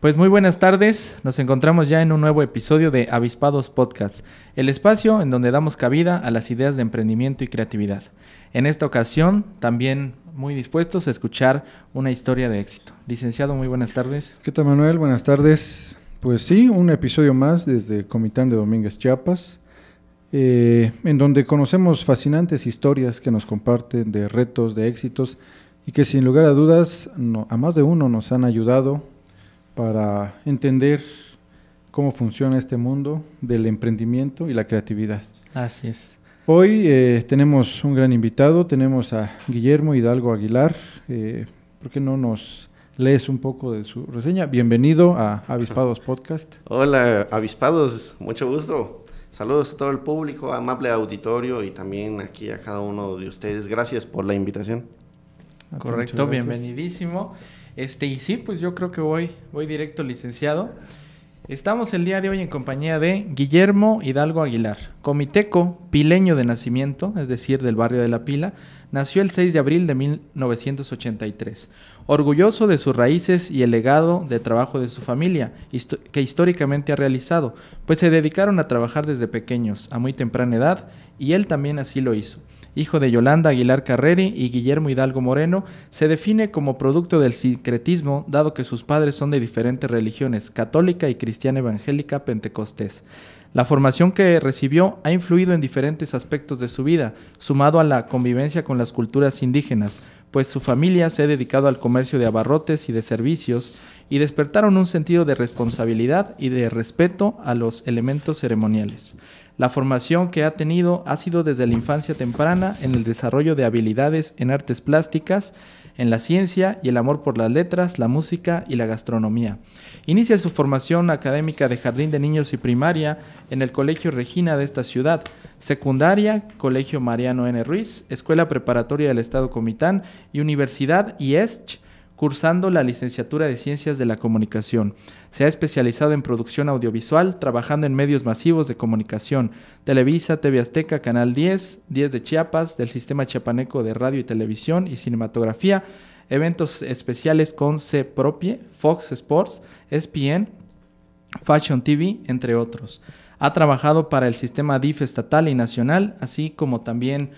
Pues muy buenas tardes, nos encontramos ya en un nuevo episodio de Avispados Podcast, el espacio en donde damos cabida a las ideas de emprendimiento y creatividad. En esta ocasión también muy dispuestos a escuchar una historia de éxito. Licenciado, muy buenas tardes. ¿Qué tal Manuel? Buenas tardes. Pues sí, un episodio más desde Comitán de Domínguez, Chiapas, eh, en donde conocemos fascinantes historias que nos comparten de retos, de éxitos y que sin lugar a dudas a más de uno nos han ayudado para entender cómo funciona este mundo del emprendimiento y la creatividad. Así es. Hoy eh, tenemos un gran invitado, tenemos a Guillermo Hidalgo Aguilar. Eh, ¿Por qué no nos lees un poco de su reseña? Bienvenido a Avispados Podcast. Hola, Avispados, mucho gusto. Saludos a todo el público, amable auditorio y también aquí a cada uno de ustedes. Gracias por la invitación. Correcto, bienvenidísimo. Este, y sí, pues yo creo que voy, voy directo, licenciado. Estamos el día de hoy en compañía de Guillermo Hidalgo Aguilar, comiteco, pileño de nacimiento, es decir, del barrio de La Pila, nació el 6 de abril de 1983. Orgulloso de sus raíces y el legado de trabajo de su familia, que históricamente ha realizado, pues se dedicaron a trabajar desde pequeños, a muy temprana edad, y él también así lo hizo hijo de Yolanda Aguilar Carreri y Guillermo Hidalgo Moreno, se define como producto del sincretismo, dado que sus padres son de diferentes religiones, católica y cristiana evangélica pentecostés. La formación que recibió ha influido en diferentes aspectos de su vida, sumado a la convivencia con las culturas indígenas, pues su familia se ha dedicado al comercio de abarrotes y de servicios, y despertaron un sentido de responsabilidad y de respeto a los elementos ceremoniales. La formación que ha tenido ha sido desde la infancia temprana en el desarrollo de habilidades en artes plásticas, en la ciencia y el amor por las letras, la música y la gastronomía. Inicia su formación académica de jardín de niños y primaria en el Colegio Regina de esta ciudad, secundaria, Colegio Mariano N. Ruiz, Escuela Preparatoria del Estado Comitán y Universidad IESCH cursando la licenciatura de Ciencias de la Comunicación. Se ha especializado en producción audiovisual, trabajando en medios masivos de comunicación, Televisa, TV Azteca, Canal 10, 10 de Chiapas, del Sistema Chiapaneco de Radio y Televisión y Cinematografía, eventos especiales con C Propie, Fox Sports, ESPN, Fashion TV, entre otros. Ha trabajado para el sistema DIF estatal y nacional, así como también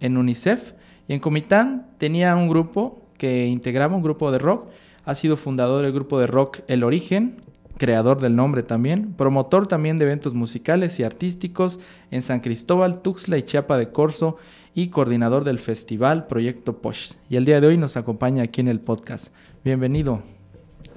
en UNICEF. Y en Comitán tenía un grupo que integraba un grupo de rock. Ha sido fundador del grupo de rock El Origen, creador del nombre también, promotor también de eventos musicales y artísticos en San Cristóbal, Tuxtla y Chiapa de Corzo y coordinador del festival Proyecto Posh. Y el día de hoy nos acompaña aquí en el podcast. Bienvenido.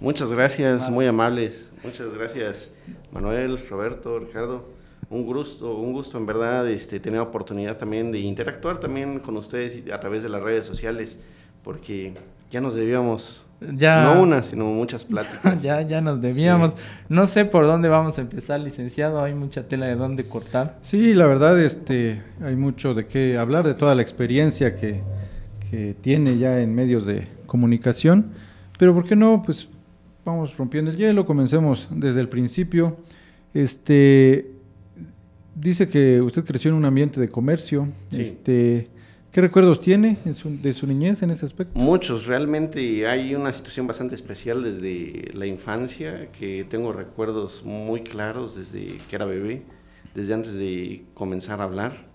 Muchas gracias, muy amables. Muchas gracias, Manuel, Roberto, Ricardo. Un gusto, un gusto en verdad este, tener oportunidad también de interactuar también con ustedes a través de las redes sociales porque ya nos debíamos ya, no una, sino muchas pláticas. ya, ya nos debíamos. No sé por dónde vamos a empezar, licenciado. Hay mucha tela de dónde cortar. Sí, la verdad, este, hay mucho de qué hablar, de toda la experiencia que, que tiene ya en medios de comunicación. Pero ¿por qué no? Pues vamos rompiendo el hielo, comencemos desde el principio. Este, dice que usted creció en un ambiente de comercio. Este, ¿Qué recuerdos tiene de su niñez en ese aspecto? Muchos, realmente hay una situación bastante especial desde la infancia, que tengo recuerdos muy claros desde que era bebé, desde antes de comenzar a hablar.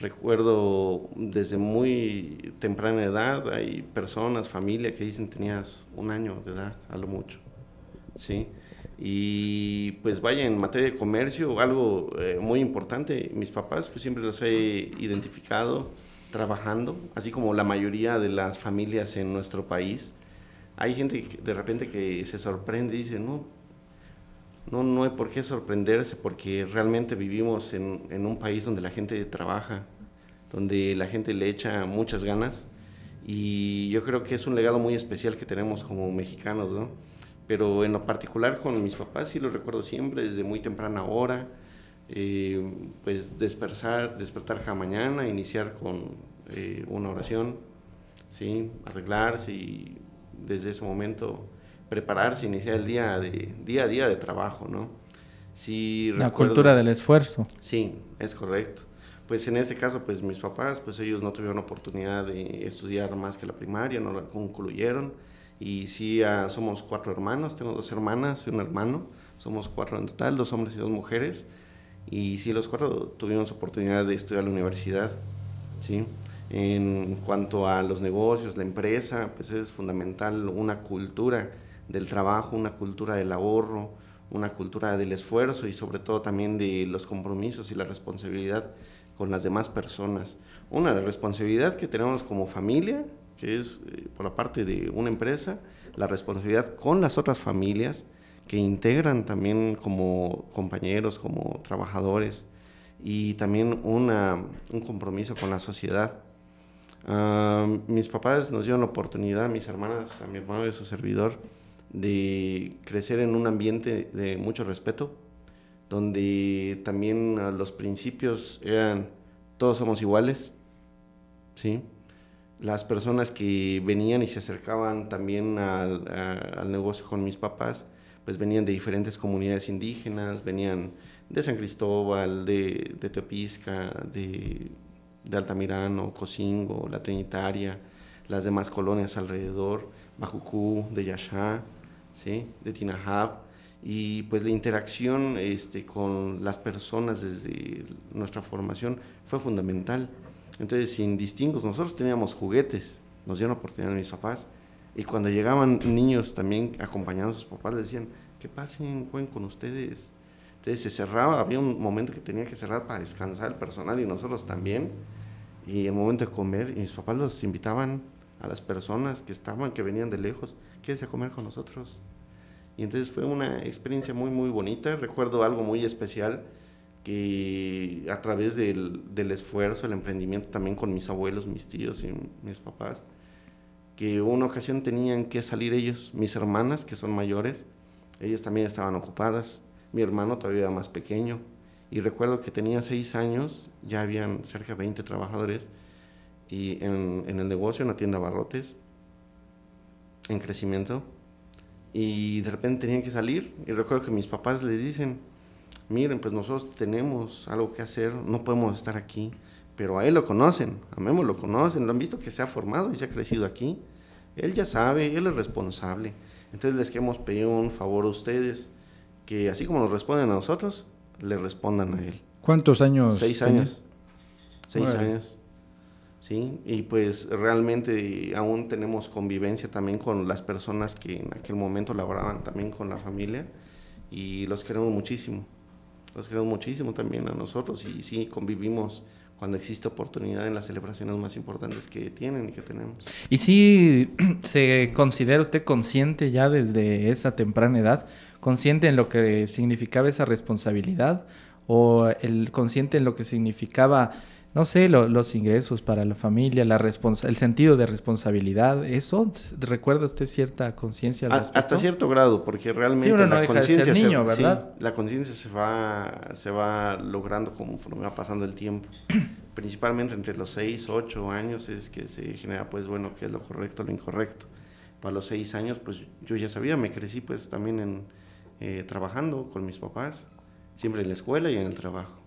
Recuerdo desde muy temprana edad, hay personas, familia que dicen tenías un año de edad, a lo mucho. ¿sí? Y pues vaya, en materia de comercio, algo eh, muy importante, mis papás pues siempre los he identificado trabajando, así como la mayoría de las familias en nuestro país. Hay gente de repente que se sorprende y dice, no, no, no hay por qué sorprenderse porque realmente vivimos en, en un país donde la gente trabaja, donde la gente le echa muchas ganas y yo creo que es un legado muy especial que tenemos como mexicanos, ¿no? pero en lo particular con mis papás sí lo recuerdo siempre, desde muy temprana hora, eh, pues despertar, despertar cada mañana, iniciar con eh, una oración, ¿sí? arreglarse y desde ese momento prepararse, iniciar el día, de, día a día de trabajo, ¿no? Sí, La cultura del esfuerzo. Sí, es correcto. Pues en este caso, pues mis papás, pues ellos no tuvieron oportunidad de estudiar más que la primaria, no la concluyeron. Y sí, somos cuatro hermanos, tengo dos hermanas y un hermano, somos cuatro en total, dos hombres y dos mujeres. Y sí, los cuatro tuvimos oportunidad de estudiar en la universidad, ¿sí? En cuanto a los negocios, la empresa, pues es fundamental una cultura del trabajo, una cultura del ahorro, una cultura del esfuerzo y sobre todo también de los compromisos y la responsabilidad con las demás personas. Una, la responsabilidad que tenemos como familia, que es eh, por la parte de una empresa, la responsabilidad con las otras familias que integran también como compañeros, como trabajadores y también una, un compromiso con la sociedad. Ah, mis papás nos dieron la oportunidad, mis hermanas, a mi hermano y a su servidor, de crecer en un ambiente de mucho respeto, donde también los principios eran todos somos iguales, ¿sí? Las personas que venían y se acercaban también al, al negocio con mis papás, pues venían de diferentes comunidades indígenas, venían de San Cristóbal, de, de Teopisca, de, Altamirano, Cocingo, La Trinitaria, las demás colonias alrededor, Bajucú, de Yashá, ¿sí? de Tinahab, y pues la interacción este, con las personas desde nuestra formación fue fundamental. Entonces, sin distingos, nosotros teníamos juguetes, nos dieron oportunidad mis papás, y cuando llegaban niños también acompañando a sus papás, les decían, que pasen, jueguen con ustedes. Entonces se cerraba, había un momento que tenía que cerrar para descansar el personal y nosotros también. Y el momento de comer, y mis papás los invitaban a las personas que estaban, que venían de lejos, quédese a comer con nosotros. Y entonces fue una experiencia muy, muy bonita. Recuerdo algo muy especial que a través del, del, esfuerzo, el emprendimiento también con mis abuelos, mis tíos y mis papás, que una ocasión tenían que salir ellos, mis hermanas, que son mayores, ellas también estaban ocupadas, mi hermano todavía más pequeño, y recuerdo que tenía seis años, ya habían cerca de 20 trabajadores, y en, en el negocio, en la tienda Barrotes, en crecimiento, y de repente tenían que salir y recuerdo que mis papás les dicen, miren, pues nosotros tenemos algo que hacer, no podemos estar aquí, pero a él lo conocen, a Memo lo conocen, lo han visto que se ha formado y se ha crecido aquí, él ya sabe, él es responsable, entonces les queremos pedir un favor a ustedes, que así como nos responden a nosotros, le respondan a él. ¿Cuántos años? Seis años. Seis años. ¿sí? Y pues realmente aún tenemos convivencia también con las personas que en aquel momento laboraban también con la familia y los queremos muchísimo. Los queremos muchísimo también a nosotros y sí convivimos cuando existe oportunidad en las celebraciones más importantes que tienen y que tenemos. ¿Y si se considera usted consciente ya desde esa temprana edad, consciente en lo que significaba esa responsabilidad o el consciente en lo que significaba no sé, los ingresos para la familia, la el sentido de responsabilidad, ¿eso recuerda usted cierta conciencia? Hasta cierto grado, porque realmente la conciencia niño, ¿verdad? la conciencia se va, se va logrando conforme va pasando el tiempo. Principalmente entre los 6, 8 años es que se genera, pues bueno, qué es lo correcto, lo incorrecto. Para los 6 años, pues yo ya sabía, me crecí pues también en, eh, trabajando con mis papás, siempre en la escuela y en el trabajo.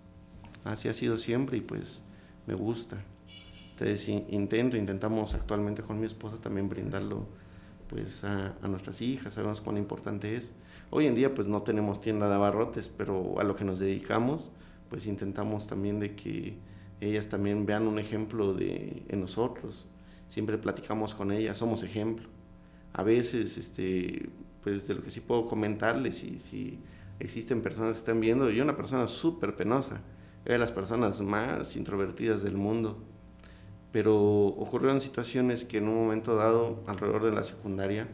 Así ha sido siempre y pues me gusta. Entonces intento, intentamos actualmente con mi esposa también brindarlo pues a, nuestras hijas, sabemos cuán importante es. Hoy en día pues no tenemos tienda de abarrotes, pero a lo que nos dedicamos pues intentamos también de que ellas también vean un ejemplo de, en nosotros. Siempre platicamos con ellas, somos ejemplo. A veces, este, pues de lo que sí puedo comentarles, y si existen personas que están viendo, yo una persona súper penosa, era de las personas más introvertidas del mundo. Pero ocurrieron situaciones que en un momento dado, alrededor de la secundaria,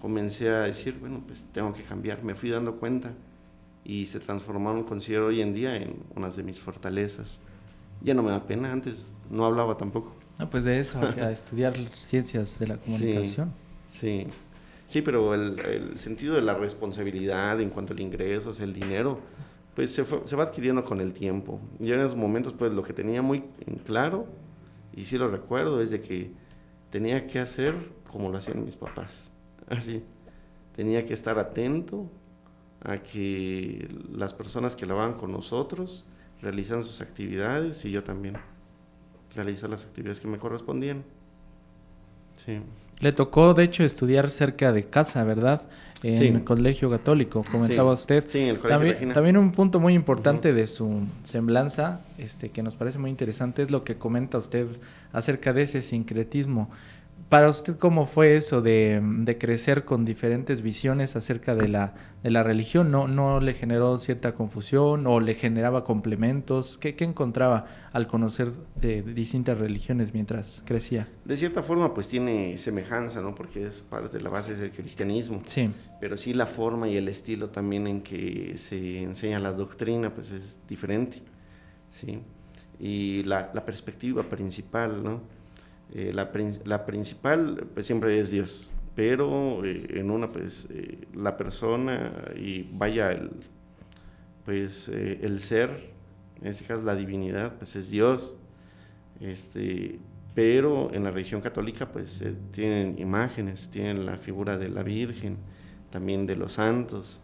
comencé a decir, bueno, pues tengo que cambiar. Me fui dando cuenta y se transformaron, considero hoy en día, en unas de mis fortalezas. Ya no me da pena, antes no hablaba tampoco. Ah, pues de eso, a estudiar ciencias de la comunicación. Sí, Sí, pero el, sentido de la responsabilidad en cuanto al ingreso, el dinero, pues se, se va adquiriendo con el tiempo. Y en esos momentos, pues lo que tenía muy claro, y sí lo recuerdo, es de que tenía que hacer como lo hacían mis papás. Así. Tenía que estar atento a que las personas que la van con nosotros realizan sus actividades y yo también realizar las actividades que me correspondían. Sí. Le tocó, de hecho, estudiar cerca de casa, ¿verdad? En el colegio católico, comentaba usted. Sí, en el colegio también, también un punto muy importante de su semblanza, este, que nos parece muy interesante, es lo que comenta usted acerca de ese sincretismo. Para usted, ¿cómo fue eso de, crecer con diferentes visiones acerca de la, de la religión? ¿No, ¿No le generó cierta confusión o le generaba complementos? ¿Qué, encontraba al conocer de, distintas religiones mientras crecía? De cierta forma, pues tiene semejanza, ¿no? Porque es parte de la base del cristianismo. Sí. Pero sí la forma y el estilo también en que se enseña la doctrina, pues es diferente, ¿sí? Y la, la perspectiva principal, ¿no? Eh, la, la, principal pues siempre es Dios, pero eh, en una pues eh, la persona y vaya el, pues el ser, en este caso la divinidad, pues es Dios, este, pero en la religión católica pues tienen imágenes, tienen la figura de la Virgen, también de los santos,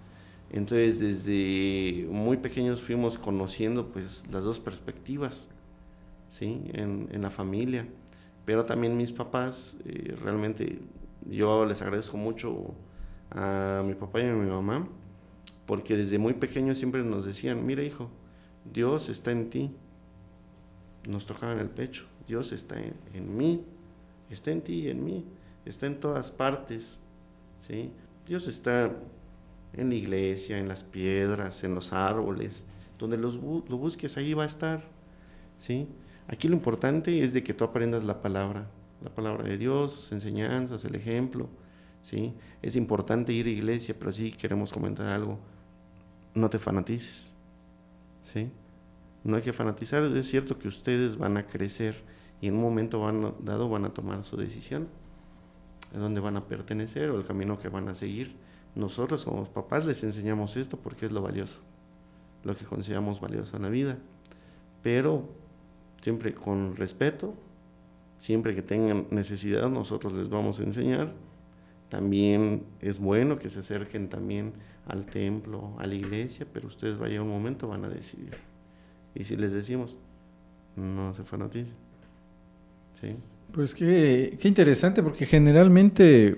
entonces desde muy pequeños fuimos conociendo pues las dos perspectivas, ¿sí? En, en la familia pero también mis papás, eh, realmente yo les agradezco mucho a mi papá y a mi mamá, porque desde muy pequeños siempre nos decían, mira hijo, Dios está en ti. Nos tocaban el pecho, Dios está en, mí, está en ti y en mí, está en todas partes. ¿sí? Dios está en la iglesia, en las piedras, en los árboles, donde los lo busques, ahí va a estar. ¿sí? Aquí lo importante es de que tú aprendas la palabra, la palabra de Dios, sus enseñanzas, el ejemplo, ¿sí? Es importante ir a iglesia, pero sí queremos comentar algo. No te fanatices, ¿sí? No hay que fanatizar, es cierto que ustedes van a crecer y en un momento van, dado van a tomar su decisión, a dónde van a pertenecer o el camino que van a seguir. Nosotros como papás les enseñamos esto porque es lo valioso, lo que consideramos valioso en la vida. Pero siempre con respeto, siempre que tengan necesidad nosotros les vamos a enseñar. También es bueno que se acerquen también al templo, a la iglesia, pero ustedes vayan un momento van a decidir. Y si les decimos, no se fanaticen. ¿Sí? Pues qué, qué interesante, porque generalmente,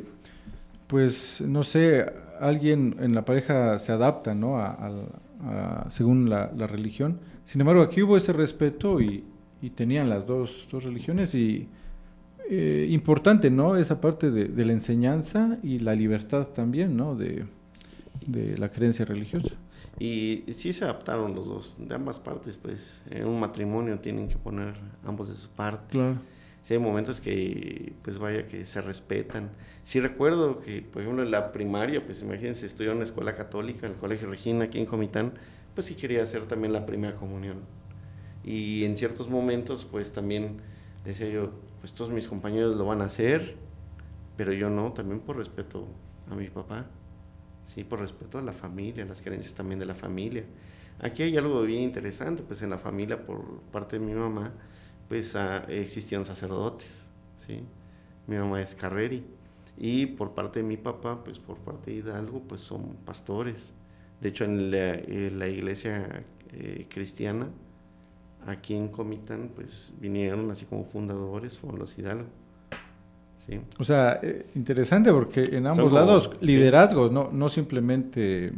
pues no sé, alguien en la pareja se adapta, ¿no? A, según la, la religión. Sin embargo, aquí hubo ese respeto y, y tenían las dos, dos religiones y eh, importante, ¿no? Esa parte de, la enseñanza y la libertad también, ¿no? De, de, la creencia religiosa. Y sí se adaptaron los dos, de ambas partes, pues en un matrimonio tienen que poner ambos de su parte. Claro. Sí hay momentos que, pues vaya, que se respetan. Sí recuerdo que, por ejemplo, en la primaria, pues imagínense, estudié en una escuela católica, en el Colegio Regina, aquí en Comitán, pues sí quería hacer también la primera comunión y en ciertos momentos pues también decía yo, pues todos mis compañeros lo van a hacer, pero yo no, también por respeto a mi papá, sí, por respeto a la familia, las creencias también de la familia. Aquí hay algo bien interesante, pues en la familia por parte de mi mamá, pues ah, existían sacerdotes, sí, mi mamá es carreri, y por parte de mi papá, pues por parte de Hidalgo, pues son pastores. De hecho, en la, iglesia eh, cristiana, aquí en Comitán, pues vinieron así como fundadores, fueron los Hidalgo. Sí. O sea, eh, interesante porque en ambos lados liderazgos, no, no simplemente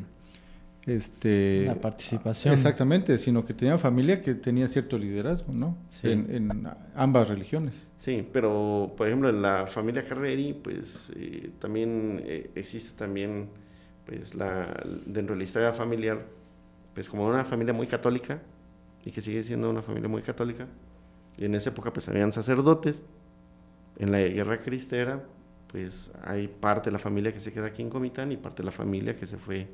este la participación. Exactamente, sino que tenían familia que tenía cierto liderazgo, ¿no? En, ambas religiones. Sí, pero por ejemplo en la familia Carreri, pues eh, también eh, existe también, pues la dentro de la historia familiar, pues como una familia muy católica, y que sigue siendo una familia muy católica. Y en esa época pues habían sacerdotes. En la guerra cristera pues hay parte de la familia que se queda aquí en Comitán y parte de la familia que se fue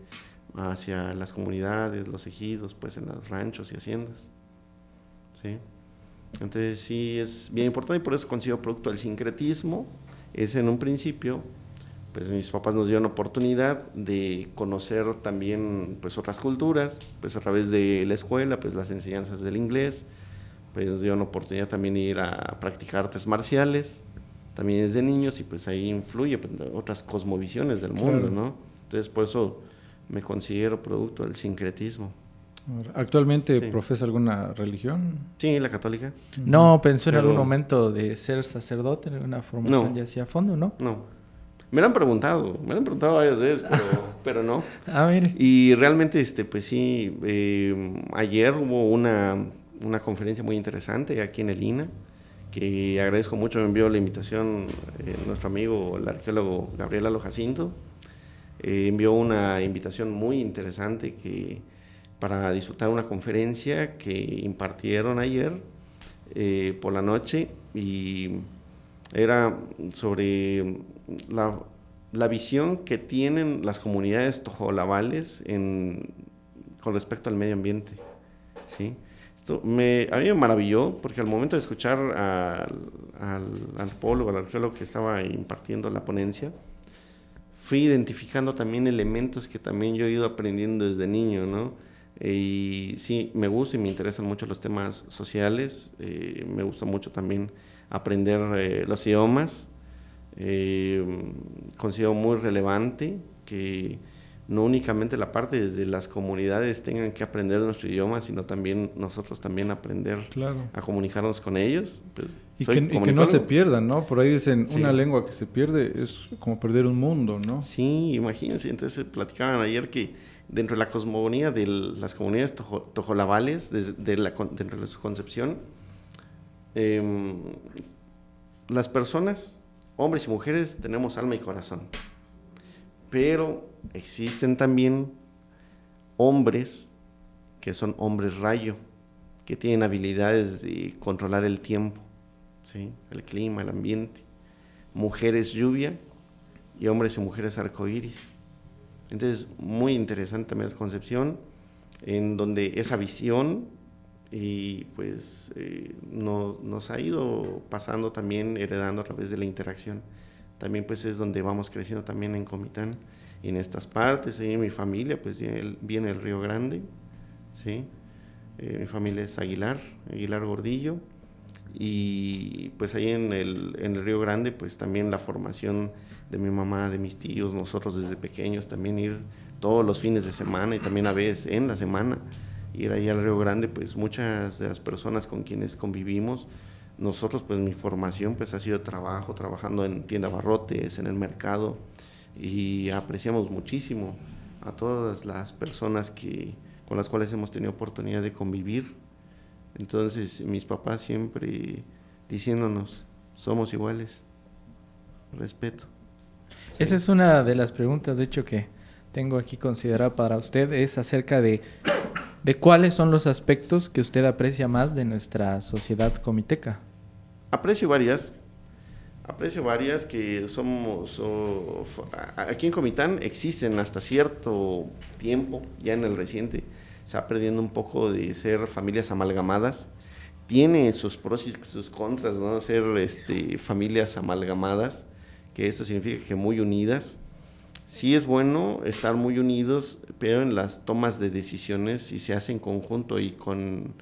hacia las comunidades, los ejidos, pues en los ranchos y haciendas. ¿Sí? Entonces sí es bien importante y por eso consigo producto del sincretismo. Es en un principio pues mis papás nos dieron oportunidad de conocer también pues otras culturas, pues a través de la escuela, pues las enseñanzas del inglés, pues nos dieron oportunidad también de ir a practicar artes marciales, también desde niños y pues ahí influye pues, otras cosmovisiones del mundo, ¿no? Entonces por eso me considero producto del sincretismo. ¿Actualmente profesa alguna religión? Sí, la católica. No, pensó en algún momento de ser sacerdote, en una formación ya hacia fondo, ¿no? No. Me lo han preguntado, me lo han preguntado varias veces, pero, pero no. A ver. Y realmente, este, pues sí, eh, ayer hubo una, una, conferencia muy interesante aquí en el INA, que agradezco mucho, me envió la invitación eh, nuestro amigo, el arqueólogo Gabriel Alo Jacinto, eh, envió una invitación muy interesante que, para disfrutar una conferencia que impartieron ayer por la noche y era sobre la, visión que tienen las comunidades tojolabales con respecto al medio ambiente. ¿sí? Esto me, a mí me maravilló porque al momento de escuchar al, al antropólogo, al arqueólogo que estaba impartiendo la ponencia, fui identificando también elementos que también yo he ido aprendiendo desde niño, ¿no? Y sí, me gusta y me interesan mucho los temas sociales, eh, me gusta mucho también aprender eh, los idiomas, eh, considero muy relevante que no únicamente la parte desde las comunidades tengan que aprender nuestro idioma, sino también nosotros también aprender a comunicarnos con ellos. Pues, y, que, no se pierdan, ¿no? Por ahí dicen, una lengua que se pierde es como perder un mundo, ¿no? Sí, imagínense. Entonces platicaban ayer que dentro de la cosmogonía de las comunidades tojolabales, desde la, dentro de su concepción, em, las personas hombres y mujeres tenemos alma y corazón. Pero existen también hombres que son hombres rayo, que tienen habilidades de controlar el tiempo, ¿sí? el clima, el ambiente. Mujeres lluvia y hombres y mujeres arcoíris. Entonces, muy interesante también concepción, en donde esa visión y pues eh, no, nos ha ido pasando también, heredando a través de la interacción. También pues es donde vamos creciendo también en Comitán y en estas partes, ahí en mi familia pues viene el Río Grande, ¿sí? Eh, mi familia es Aguilar, Aguilar Gordillo, y pues ahí en el, en el Río Grande pues también la formación de mi mamá, de mis tíos, nosotros desde pequeños también ir todos los fines de semana y también a veces en la semana ir ahí al Río Grande, pues muchas de las personas con quienes convivimos, nosotros pues mi formación pues ha sido trabajo, trabajando en tienda barrotes, en el mercado y apreciamos muchísimo a todas las personas que, con las cuales hemos tenido oportunidad de convivir. Entonces mis papás siempre diciéndonos, somos iguales, respeto. Esa es una de las preguntas, de hecho, que tengo aquí considerada para usted, es acerca de de cuáles son los aspectos que usted aprecia más de nuestra sociedad comiteca. Aprecio varias. Aprecio varias que somos, aquí en Comitán existen hasta cierto tiempo, ya en el reciente, se va perdiendo un poco de ser familias amalgamadas. Tiene sus pros y sus contras, ¿no? Ser este, familias amalgamadas, que esto significa que muy unidas, sí es bueno estar muy unidos, pero en las tomas de decisiones, si se hace en conjunto y con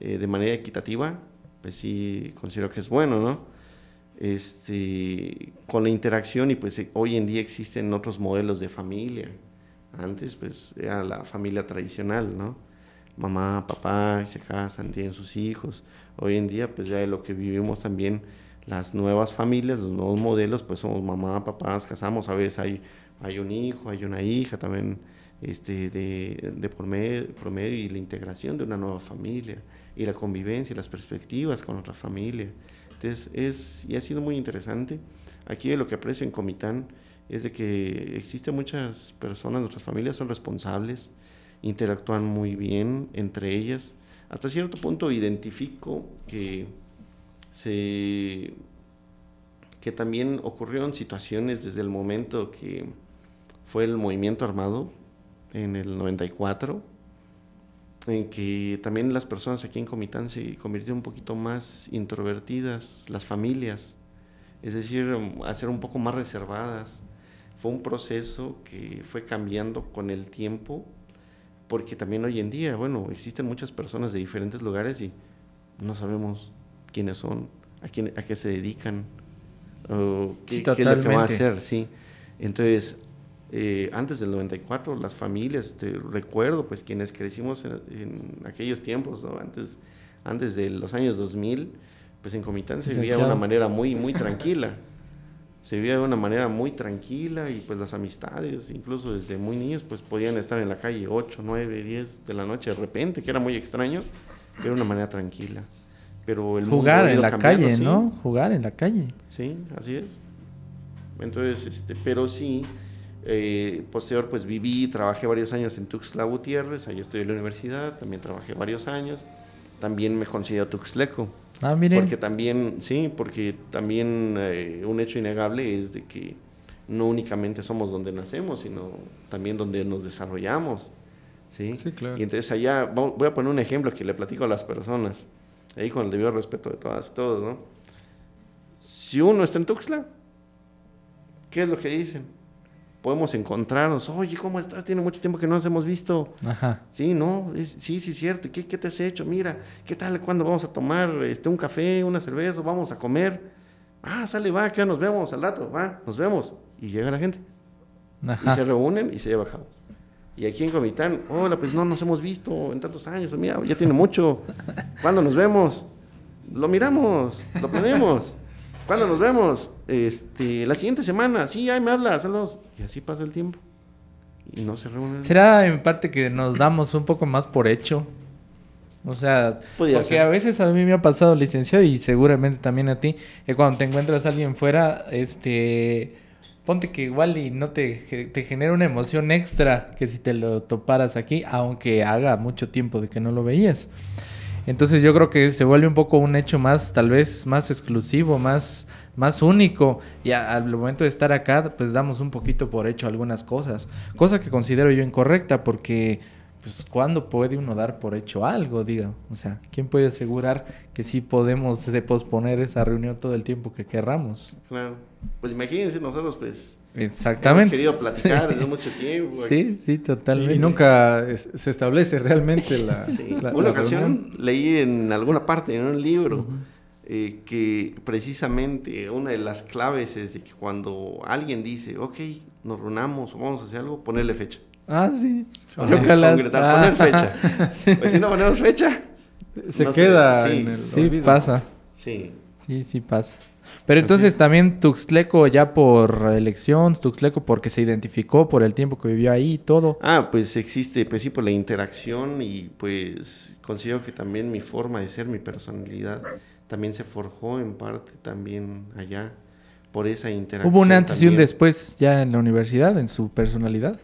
eh, de manera equitativa, pues sí considero que es bueno, ¿no? Este, con la interacción y pues hoy en día existen otros modelos de familia. Antes pues era la familia tradicional, ¿no? Mamá, papá, se casan, tienen sus hijos. Hoy en día pues ya de lo que vivimos también las nuevas familias, los nuevos modelos, pues somos mamá, papá, nos casamos, a veces hay hay un hijo, hay una hija también este, de, de promedio, promedio, y la integración de una nueva familia y la convivencia, las perspectivas con otra familia. Entonces, es, y ha sido muy interesante. Aquí lo que aprecio en Comitán es de que existen muchas personas, nuestras familias son responsables, interactúan muy bien entre ellas. Hasta cierto punto identifico que se que también ocurrieron situaciones desde el momento que fue el movimiento armado en el 94, en que también las personas aquí en Comitán se convirtieron un poquito más introvertidas, las familias, es decir, a ser un poco más reservadas. fue un proceso que fue cambiando con el tiempo, porque también hoy en día, bueno, existen muchas personas de diferentes lugares y no sabemos quiénes son, a, quién, a qué se dedican, o qué, qué, es lo que va a hacer, sí. Entonces, eh, antes del 94, las familias, este, recuerdo, pues quienes crecimos en, aquellos tiempos, ¿no? antes, antes de los años 2000, pues en Comitán se vivía de una manera muy, muy tranquila se vivía de una manera muy tranquila y pues las amistades, incluso desde muy niños, pues podían estar en la calle 8, 9, 10 de la noche de repente, que era muy extraño, pero de una manera tranquila. Pero el Jugar en la calle, ¿no? Jugar en la calle. Sí, así es. Entonces, este, pero sí, eh, posterior pues viví, trabajé varios años en Tuxtla Gutiérrez, ahí estoy en la universidad, también trabajé varios años, también me considero Tuxtleco. Ah, miren. Porque también, sí, porque también eh, un hecho innegable es de que no únicamente somos donde nacemos, sino también donde nos desarrollamos. ¿sí? sí, claro. Y entonces allá, voy a poner un ejemplo que le platico a las personas, ahí con el debido respeto de todas y todos, ¿no? Si uno está en Tuxtla, ¿qué es lo que dicen? Podemos encontrarnos. Oye, ¿cómo estás? Tiene mucho tiempo que no nos hemos visto. Ajá. Sí, no, sí, sí, cierto. ¿Qué, ¿Qué, te has hecho? Mira, ¿qué tal? ¿Cuándo vamos a tomar este, un café, una cerveza? ¿Vamos a comer? Ah, sale, va, que nos vemos al rato, va, nos vemos. Y llega la gente. Ajá. Y se reúnen y se lleva a cabo. Y aquí en Comitán, hola, pues no nos hemos visto en tantos años. Mira, ya tiene mucho. ¿Cuándo nos vemos? Lo miramos, lo ponemos. ¿Cuándo nos vemos? Este, la siguiente semana. Sí, ahí me hablas. Saludos. Y así pasa el tiempo. Y no se reúnen. ¿Será en parte que nos damos un poco más por hecho? O sea, porque a veces a mí me ha pasado, licenciado, y seguramente también a ti, que cuando te encuentras a alguien fuera, este, ponte que igual y no te, te genera una emoción extra que si te lo toparas aquí, aunque haga mucho tiempo de que no lo veías. Entonces yo creo que se vuelve un poco un hecho más, tal vez más exclusivo, más, más único. Y al momento de estar acá, pues damos un poquito por hecho algunas cosas. Cosa que considero yo incorrecta porque, pues, ¿cuándo puede uno dar por hecho algo? Diga, o sea, ¿quién puede asegurar que sí podemos posponer esa reunión todo el tiempo que querramos? Claro. Pues imagínense nosotros, pues, Exactamente. Hemos querido platicar desde mucho tiempo. Sí, sí, totalmente. Y nunca se establece realmente la. Una ocasión leí en alguna parte, en un libro, eh, que precisamente una de las claves es de que cuando alguien dice, ok, nos reunamos o vamos a hacer algo, ponerle fecha. Ah, sí. Concretar, poner fecha. Pues si no ponemos fecha, se queda. sí, sí pasa. Sí. Sí, sí pasa. Pero entonces también Tuxtleco ya por elección, Tuxtleco porque se identificó por el tiempo que vivió ahí y todo. Ah, pues existe, pues sí, por la interacción y pues considero que también mi forma de ser, mi personalidad, también se forjó en parte también allá por esa interacción. ¿Hubo un antes y un después ya en la universidad, en su personalidad?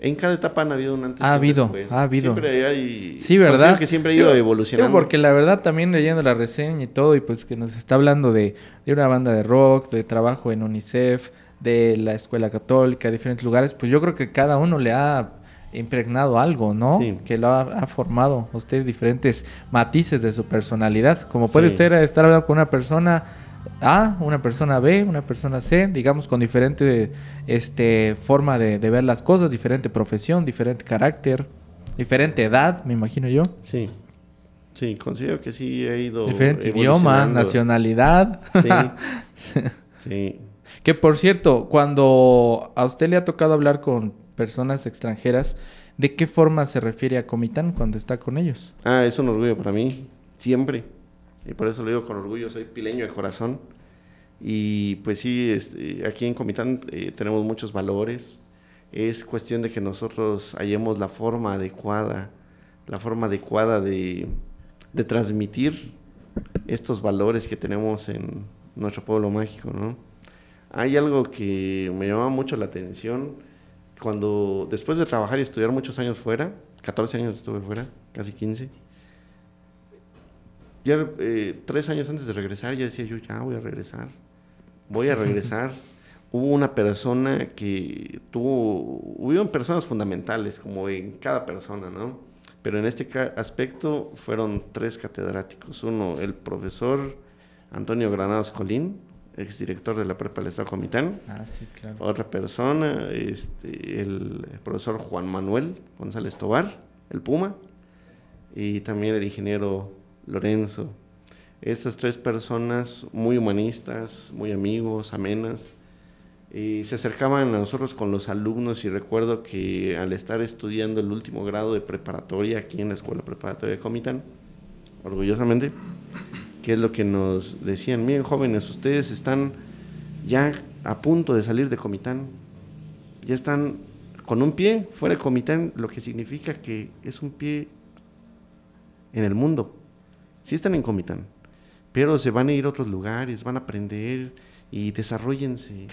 En cada etapa han habido un antes ha habido, Ha habido, Siempre hay... Sí, ¿verdad? que siempre ha ido evolucionando. porque la verdad también leyendo la reseña y todo, y pues que nos está hablando de, de una banda de rock, de trabajo en UNICEF, de la escuela católica, diferentes lugares, pues yo creo que cada uno le ha impregnado algo, ¿no? Sí. Que lo ha, formado usted diferentes matices de su personalidad. Como puede usted estar hablando con una persona a, una persona B, una persona C, digamos con diferente este, forma de, ver las cosas, diferente profesión, diferente carácter, diferente edad, me imagino yo. Sí, sí, considero que sí he ido. Diferente idioma, nacionalidad. Sí, sí. Que por cierto, cuando a usted le ha tocado hablar con personas extranjeras, ¿de qué forma se refiere a Comitán cuando está con ellos? Ah, es un orgullo para mí, siempre y por eso lo digo con orgullo, soy pileño de corazón. Y pues sí, este, aquí en Comitán eh, tenemos muchos valores. Es cuestión de que nosotros hallemos la forma adecuada, la forma adecuada de, de transmitir estos valores que tenemos en nuestro pueblo mágico, ¿no? Hay algo que me llama mucho la atención cuando después de trabajar y estudiar muchos años fuera, 14 años estuve fuera, casi 15, ya eh, tres años antes de regresar, ya decía yo, ya voy a regresar, voy a regresar. Hubo una persona que tuvo, hubieron personas fundamentales, como en cada persona, ¿no? Pero en este aspecto fueron tres catedráticos. Uno, el profesor Antonio Granados Colín, exdirector de la prepa del Estado Comitán. Ah, sí, claro. Otra persona, este, el profesor Juan Manuel González Tobar, el Puma, y también el ingeniero Lorenzo. Estas tres personas muy humanistas, muy amigos, amenas, y se acercaban a nosotros con los alumnos y recuerdo que al estar estudiando el último grado de preparatoria aquí en la Escuela Preparatoria de Comitán, orgullosamente, que es lo que nos decían, miren jóvenes, ustedes están ya a punto de salir de Comitán, ya están con un pie fuera de Comitán, lo que significa que es un pie en el mundo. Sí están en Comitán, pero se van a ir a otros lugares, van a aprender y desarrollense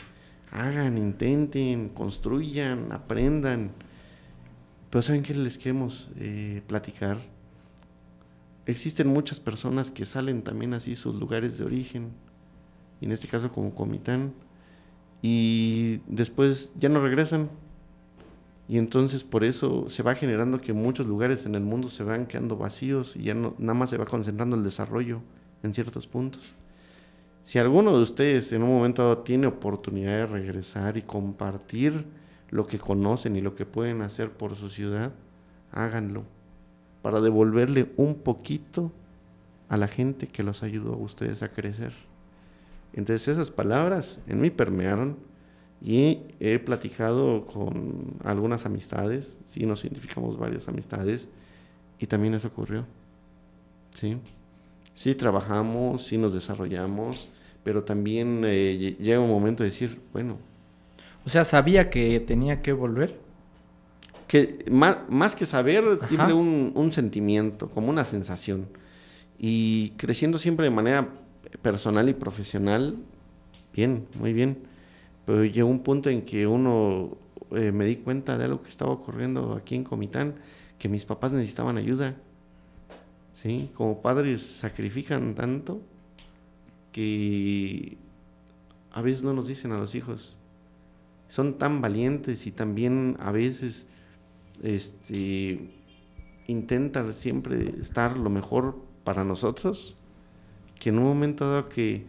hagan, intenten, construyan, aprendan. Pero ¿saben qué les queremos eh, platicar? Existen muchas personas que salen también así sus lugares de origen, y en este caso como Comitán, y después ya no regresan. Y entonces por eso se va generando que muchos lugares en el mundo se van quedando vacíos y ya nada más se va concentrando el desarrollo en ciertos puntos. Si alguno de ustedes en un momento tiene oportunidad de regresar y compartir lo que conocen y lo que pueden hacer por su ciudad, háganlo para devolverle un poquito a la gente que los ayudó a ustedes a crecer. Entonces esas palabras en mí permearon y he platicado con algunas amistades, sí nos identificamos varias amistades y también eso ocurrió. Sí, sí trabajamos, sí nos desarrollamos, pero también eh, llega un momento de decir, bueno. O sea, sabía que tenía que volver. Que más, más que saber, siempre un, un, sentimiento, como una sensación. Y creciendo siempre de manera personal y profesional, bien, muy bien. Pero llegó un punto en que uno eh, me di cuenta de algo que estaba ocurriendo aquí en Comitán, que mis papás necesitaban ayuda. ¿Sí? Como padres sacrifican tanto que a veces no nos dicen a los hijos. Son tan valientes y también a veces este, intentan siempre estar lo mejor para nosotros, que en un momento dado que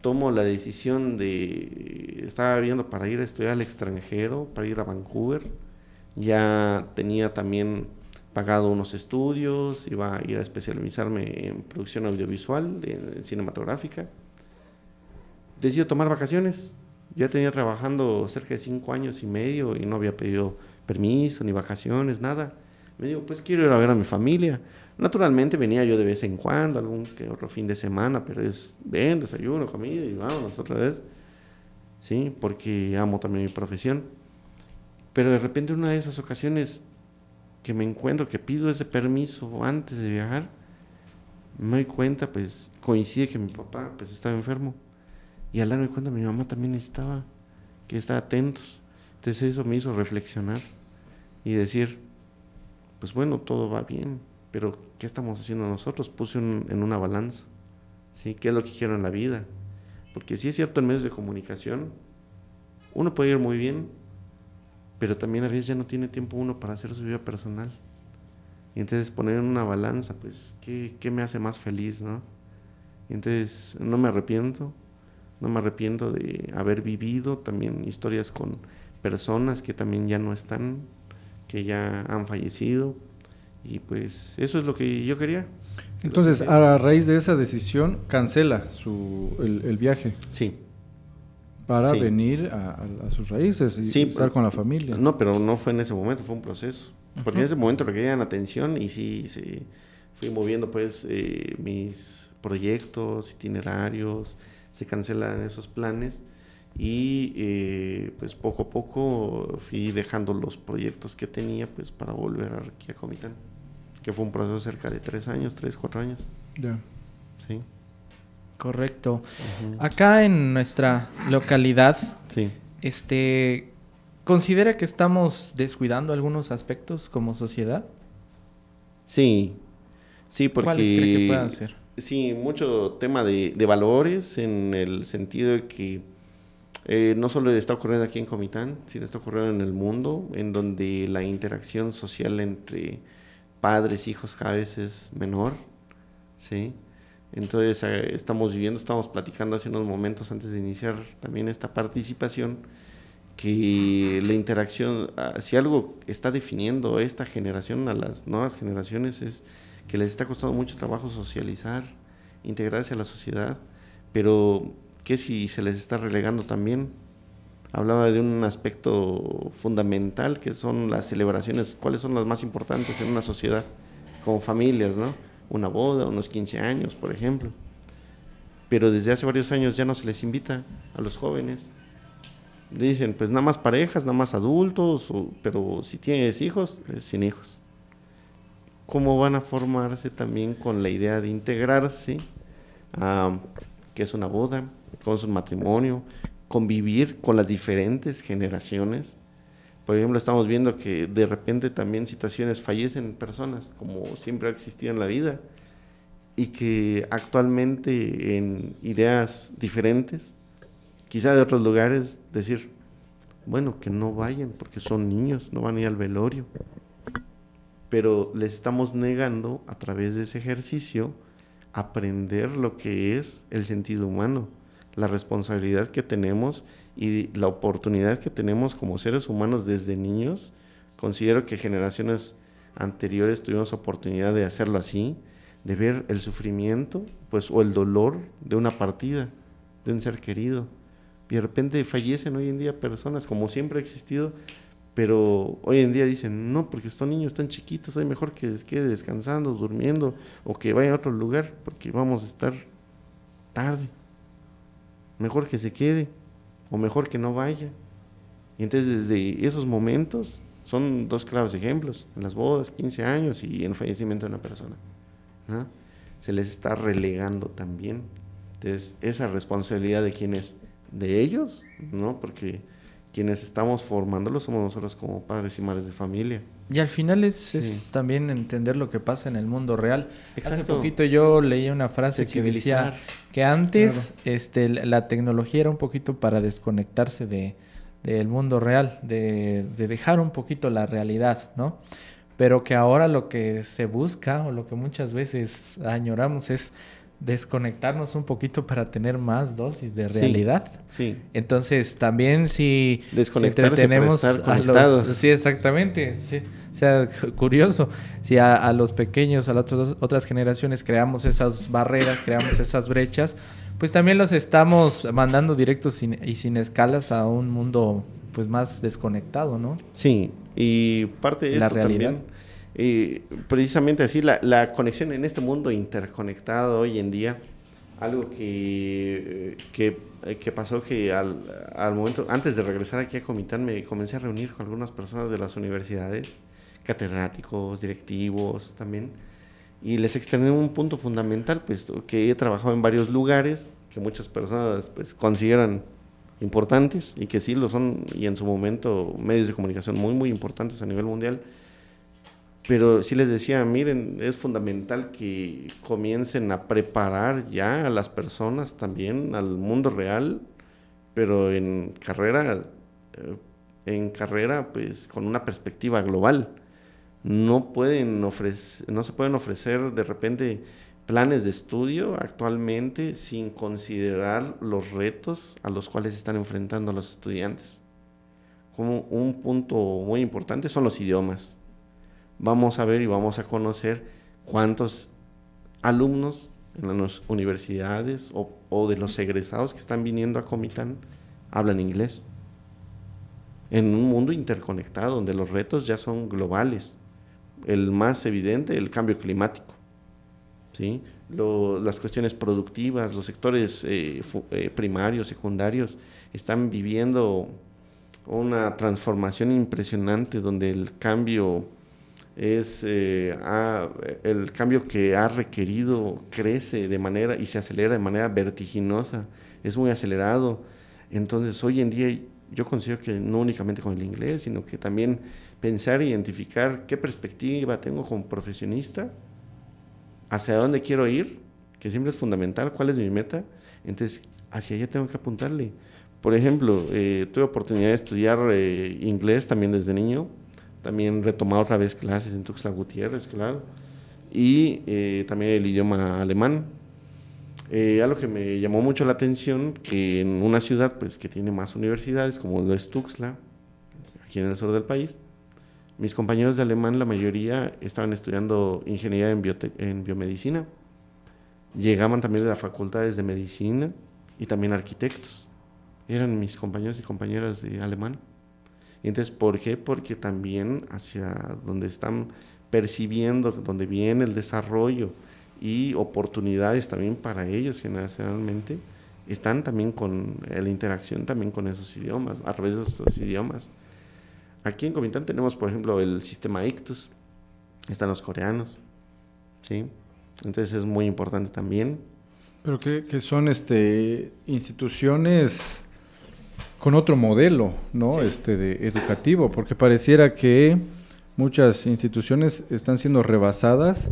tomo la decisión de, estaba viendo para ir a estudiar al extranjero, para ir a Vancouver, ya tenía también pagado unos estudios, iba a ir a especializarme en producción audiovisual, en, cinematográfica. Decido tomar vacaciones. Ya tenía trabajando cerca de cinco años y medio y no había pedido permiso, ni vacaciones, nada. Me digo, pues quiero ir a ver a mi familia. Naturalmente venía yo de vez en cuando, algún que otro fin de semana, pero es, ven, desayuno, comida y vámonos otra vez. Sí, porque amo también mi profesión. Pero de repente una de esas ocasiones que me encuentro, que pido ese permiso antes de viajar, me doy cuenta, pues coincide que mi papá pues estaba enfermo. Y al darme cuenta mi mamá también estaba, que estaba atentos. Entonces eso me hizo reflexionar y decir, pues bueno, todo va bien, pero ¿qué estamos haciendo nosotros? Puse en una balanza, ¿sí? ¿Qué es lo que quiero en la vida? Porque si es cierto en medios de comunicación, uno puede ir muy bien, pero también a veces ya no tiene tiempo uno para hacer su vida personal. Y entonces poner en una balanza, pues, ¿qué, ¿qué, me hace más feliz, no? Entonces no me arrepiento, no me arrepiento de haber vivido también historias con personas que también ya no están, que ya han fallecido. Y pues eso es lo que yo quería. Entonces, a raíz de esa decisión, cancela su, el, el viaje. Sí para venir a, sus raíces y estar con la familia. No, pero no fue en ese momento, fue un proceso. Porque en ese momento requerían atención y sí, sí fui moviendo pues eh, mis proyectos, itinerarios, se cancelan esos planes y eh, pues poco a poco fui dejando los proyectos que tenía pues para volver aquí a Comitán, que fue un proceso cerca de tres años, tres, cuatro años. Ya. Sí. Correcto. Acá en nuestra localidad, este, ¿considera que estamos descuidando algunos aspectos como sociedad? Sí, sí, porque... ¿Cuáles cree que puedan ser? Sí, mucho tema de, valores en el sentido de que eh, no solo está ocurriendo aquí en Comitán, sino está ocurriendo en el mundo, en donde la interacción social entre padres, hijos cada vez es menor, ¿sí? Entonces eh, estamos viviendo, estamos platicando hace unos momentos antes de iniciar también esta participación, que la interacción, ah, si algo está definiendo esta generación a las nuevas generaciones es que les está costando mucho trabajo socializar, integrarse a la sociedad, pero ¿qué si se les está relegando también? Hablaba de un aspecto fundamental que son las celebraciones, cuáles son las más importantes en una sociedad, como familias, ¿no? Una boda, unos 15 años, por ejemplo. Pero desde hace varios años ya no se les invita a los jóvenes. Dicen, pues nada más parejas, nada más adultos, pero si tienes hijos, sin hijos. ¿Cómo van a formarse también con la idea de integrarse? a ¿Qué es una boda? ¿Cómo es un matrimonio? convivir con las diferentes generaciones. Por ejemplo, estamos viendo que de repente también situaciones fallecen personas, como siempre ha existido en la vida, y que actualmente en ideas diferentes, quizá de otros lugares, decir, bueno, que no vayan porque son niños, no van a ir al velorio. Pero les estamos negando a través de ese ejercicio aprender lo que es el sentido humano la responsabilidad que tenemos y la oportunidad que tenemos como seres humanos desde niños. Considero que generaciones anteriores tuvimos oportunidad de hacerlo así, de ver el sufrimiento, pues, o el dolor de una partida, de un ser querido. Y de repente fallecen hoy en día personas, como siempre ha existido, pero hoy en día dicen, no, porque estos niños están chiquitos, hay mejor que quede descansando, durmiendo, o que vaya a otro lugar, porque vamos a estar tarde mejor que se quede o mejor que no vaya. Y entonces desde esos momentos son dos claros ejemplos, en las bodas, 15 años y en el fallecimiento de una persona. Se les está relegando también. Entonces esa responsabilidad de quienes, de ellos, ¿no? Porque quienes estamos formándolos somos nosotros como padres y madres de familia. Y al final es, también entender lo que pasa en el mundo real. Hace poquito yo leí una frase que decía que antes este, la tecnología era un poquito para desconectarse de, del mundo real, de, de, dejar un poquito la realidad, ¿no? Pero que ahora lo que se busca o lo que muchas veces añoramos es desconectarnos un poquito para tener más dosis de realidad. Sí. Entretenemos también si, Desconectarse a los sí exactamente, sí. O sea, curioso, si a, los pequeños, a las otras generaciones creamos esas barreras, creamos esas brechas, pues también los estamos mandando directos y sin escalas a un mundo pues más desconectado, ¿no? Sí, y parte de la realidad. también y precisamente así, la, la, conexión en este mundo interconectado hoy en día, algo que, que, que pasó que al, al, momento, antes de regresar aquí a Comitán, me comencé a reunir con algunas personas de las universidades, catedráticos, directivos también, y les extendí un punto fundamental, pues que he trabajado en varios lugares que muchas personas pues, consideran importantes y que sí lo son, y en su momento medios de comunicación muy, muy importantes a nivel mundial, pero sí les decía, miren, es fundamental que comiencen a preparar ya a las personas también al mundo real, pero en carrera, eh, en carrera, pues con una perspectiva global. No pueden ofrecer, no se pueden ofrecer de repente planes de estudio actualmente sin considerar los retos a los cuales están enfrentando los estudiantes. Como un punto muy importante son los idiomas vamos a ver y vamos a conocer cuántos alumnos en las universidades o, de los egresados que están viniendo a Comitán hablan inglés. En un mundo interconectado donde los retos ya son globales. El más evidente, el cambio climático. ¿sí? las cuestiones productivas, los sectores eh, eh, primarios, secundarios, están viviendo una transformación impresionante donde el cambio es eh, el cambio que ha requerido crece de manera y se acelera de manera vertiginosa, es muy acelerado. Entonces hoy en día yo considero que no únicamente con el inglés, sino que también pensar e identificar qué perspectiva tengo como profesionista, hacia dónde quiero ir, que siempre es fundamental, cuál es mi meta, entonces hacia allá tengo que apuntarle. Por ejemplo, eh, tuve oportunidad de estudiar eh, inglés también desde niño, también retomar otra vez clases en Tuxtla Gutiérrez, claro, y eh, también el idioma alemán. Eh, algo que me llamó mucho la atención, que en una ciudad pues, que tiene más universidades, como lo es Tuxtla, aquí en el sur del país, mis compañeros de alemán, la mayoría estaban estudiando ingeniería en, en biomedicina. Llegaban también de las facultades de medicina y también arquitectos. Eran mis compañeros y compañeras de alemán. Entonces, ¿por qué? Porque también hacia donde están percibiendo, donde viene el desarrollo, y oportunidades también para ellos generacionalmente están también con la interacción también con esos idiomas, a través de esos idiomas. Aquí en Comitán tenemos, por ejemplo, el sistema Ictus, están los coreanos, ¿sí? Entonces es muy importante también. Pero que, son este, instituciones con otro modelo, ¿no? Este, de educativo, porque pareciera que muchas instituciones están siendo rebasadas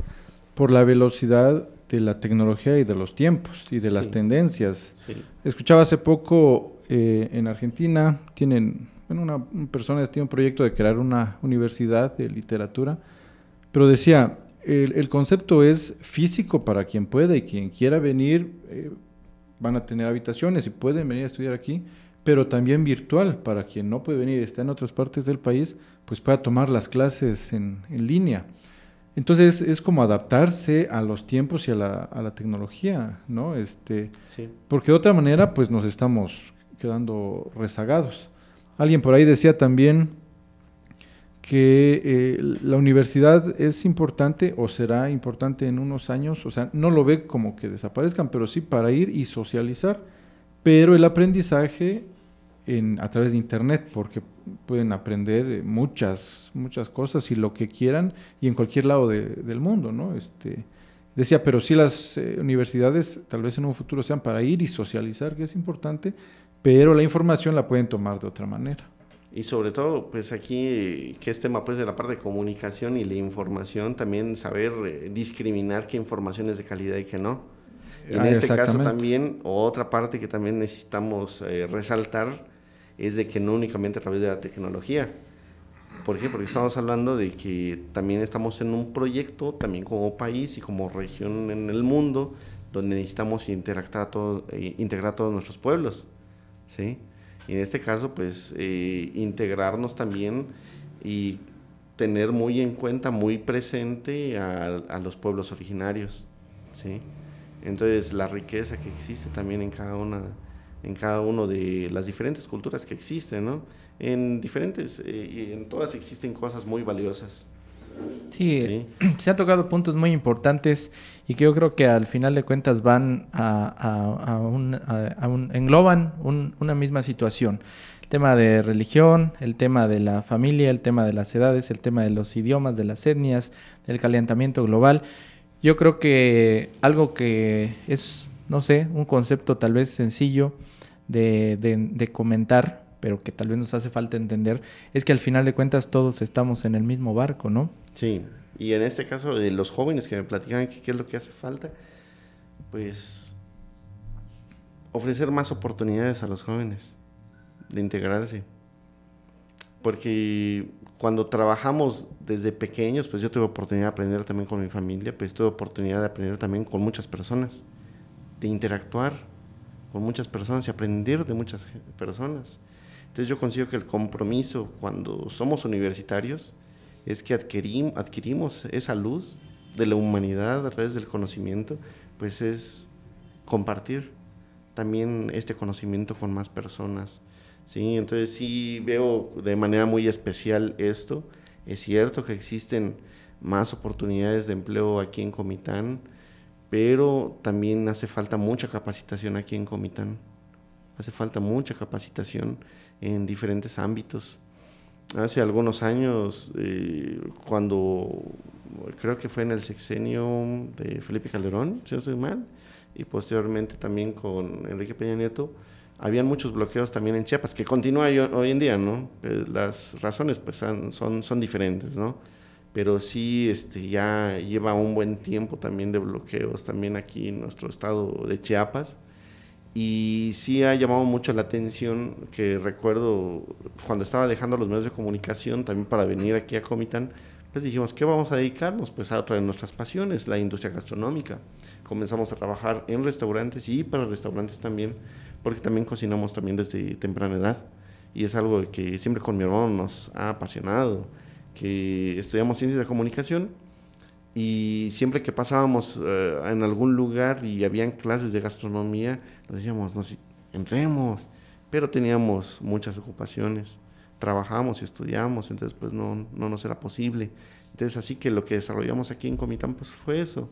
por la velocidad de la tecnología y de los tiempos y de las tendencias. Escuchaba hace poco eh, en Argentina, tienen, bueno, una, persona tiene un proyecto de crear una universidad de literatura, pero decía, el, concepto es físico para quien pueda y quien quiera venir, eh, van a tener habitaciones y pueden venir a estudiar aquí, pero también virtual para quien no puede venir, está en otras partes del país, pues pueda tomar las clases en, en línea. Entonces es como adaptarse a los tiempos y a la, tecnología, ¿no? Este, Porque de otra manera, pues nos estamos quedando rezagados. Alguien por ahí decía también que eh, la universidad es importante o será importante en unos años, o sea, no lo ve como que desaparezcan, pero sí para ir y socializar, pero el aprendizaje a través de internet, porque pueden aprender eh, muchas, muchas cosas y lo que quieran y en cualquier lado del mundo, ¿no? Este, decía, pero sí las eh, universidades tal vez en un futuro sean para ir y socializar, que es importante, pero la información la pueden tomar de otra manera. Y sobre todo, pues aquí, que es tema pues de la parte de comunicación y la información, también saber eh, discriminar qué información es de calidad y qué no. en ah, este caso también, otra parte que también necesitamos resaltar, es de que no únicamente a través de la tecnología. ¿Por qué? Porque estamos hablando de que también estamos en un proyecto, también como país y como región en el mundo, donde necesitamos interactuar todo, eh, integrar a todos nuestros pueblos. ¿sí? Y en este caso, pues, eh, integrarnos también y tener muy en cuenta, muy presente a, a los pueblos originarios. ¿sí? Entonces, la riqueza que existe también en cada una en cada una de las diferentes culturas que existen, ¿no? En diferentes, eh, en todas existen cosas muy valiosas. Sí, se han tocado puntos muy importantes y que yo creo que al final de cuentas van a, un, engloban una misma situación. El tema de religión, el tema de la familia, el tema de las edades, el tema de los idiomas, de las etnias, del calentamiento global. Yo creo que algo que es, no sé, un concepto tal vez sencillo, de, comentar, pero que tal vez nos hace falta entender, es que al final de cuentas todos estamos en el mismo barco, ¿no? Sí, y en este caso, de los jóvenes que me platican qué es lo que hace falta, pues ofrecer más oportunidades a los jóvenes de integrarse. Porque cuando trabajamos desde pequeños, pues yo tuve oportunidad de aprender también con mi familia, pues tuve oportunidad de aprender también con muchas personas, de interactuar con muchas personas y aprender de muchas personas. Entonces yo considero que el compromiso cuando somos universitarios es que adquirim, adquirimos esa luz de la humanidad a través del conocimiento, pues es compartir también este conocimiento con más personas. ¿sí? Entonces sí veo de manera muy especial esto. Es cierto que existen más oportunidades de empleo aquí en Comitán, pero también hace falta mucha capacitación aquí en Comitán. Hace falta mucha capacitación en diferentes ámbitos. Hace algunos años, eh, cuando creo que fue en el sexenio de Felipe Calderón, si no estoy mal, y posteriormente también con Enrique Peña Nieto, habían muchos bloqueos también en Chiapas, que continúa hoy en día, ¿no? Eh, las razones pues son, son diferentes, ¿no? Pero sí este, ya lleva un buen tiempo también de bloqueos también aquí en nuestro estado de Chiapas. Y sí ha llamado mucho la atención que recuerdo cuando estaba dejando los medios de comunicación también para venir aquí a Comitán, Pues dijimos, ¿qué vamos a dedicarnos? Pues a otra de nuestras pasiones, la industria gastronómica. Comenzamos a trabajar en restaurantes y para restaurantes también, porque también cocinamos también desde temprana edad. Y es algo que siempre con mi hermano nos ha apasionado, que estudiamos ciencias de comunicación y siempre que pasábamos eh, en algún lugar y habían clases de gastronomía, nos decíamos, nos entremos, pero teníamos muchas ocupaciones, trabajamos y estudiamos, entonces pues no, no nos era posible. Entonces así que lo que desarrollamos aquí en Comitán pues fue eso.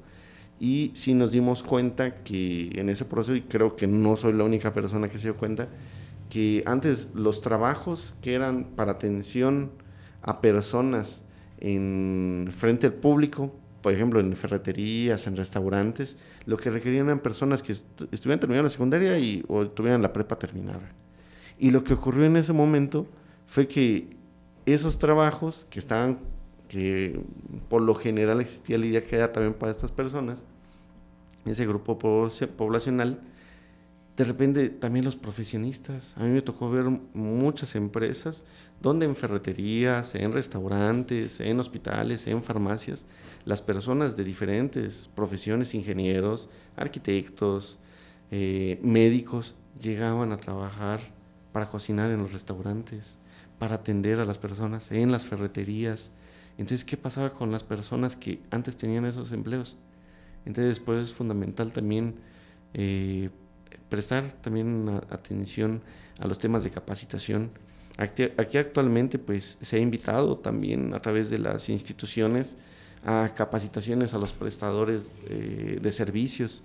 Y sí nos dimos cuenta que en ese proceso, y creo que no soy la única persona que se dio cuenta, que antes los trabajos que eran para atención a personas en frente al público, por ejemplo, en ferreterías, en restaurantes, lo que requerían eran personas que estuvieran terminando la secundaria y, o tuvieran la prepa terminada. Y lo que ocurrió en ese momento fue que esos trabajos que estaban, que por lo general existía la idea que era también para estas personas, ese grupo poblacional, de repente también los profesionistas. A mí me tocó ver muchas empresas donde en ferreterías, en restaurantes, en hospitales, en farmacias, las personas de diferentes profesiones, ingenieros, arquitectos, eh, médicos, llegaban a trabajar para cocinar en los restaurantes, para atender a las personas en las ferreterías. Entonces, ¿qué pasaba con las personas que antes tenían esos empleos? Entonces, pues es fundamental también eh, prestar también atención a los temas de capacitación. Aquí, actualmente pues se ha invitado también a través de las instituciones a capacitaciones a los prestadores eh, de servicios,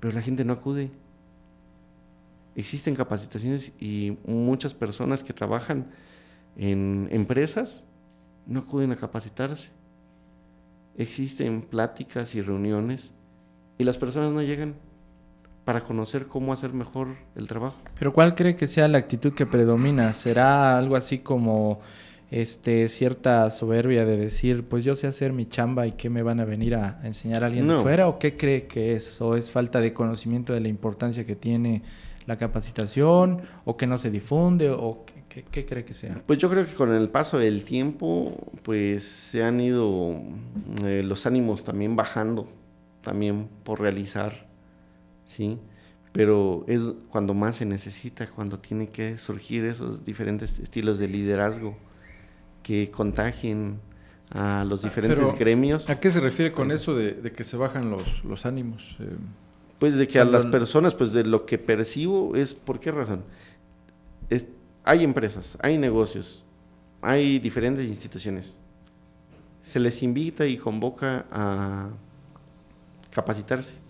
pero la gente no acude. Existen capacitaciones y muchas personas que trabajan en empresas no acuden a capacitarse. Existen pláticas y reuniones y las personas no llegan para conocer cómo hacer mejor el trabajo. Pero ¿cuál cree que sea la actitud que predomina? ¿Será algo así como este cierta soberbia de decir, pues yo sé hacer mi chamba y qué me van a venir a enseñar a alguien de fuera o qué cree que es o es falta de conocimiento de la importancia que tiene la capacitación o que no se difunde o qué, cree que sea? Pues yo creo que con el paso del tiempo pues se han ido eh, los ánimos también bajando también por realizar ¿sí? Pero es cuando más se necesita, cuando tiene que surgir esos diferentes estilos de liderazgo que contagien a los ah, diferentes gremios. ¿A qué se refiere con eso de, que se bajan los, los ánimos? Eh, pues de que a las personas, pues de lo que percibo es, ¿por qué razón? Es, hay empresas, hay negocios, hay diferentes instituciones. Se les invita y convoca a capacitarse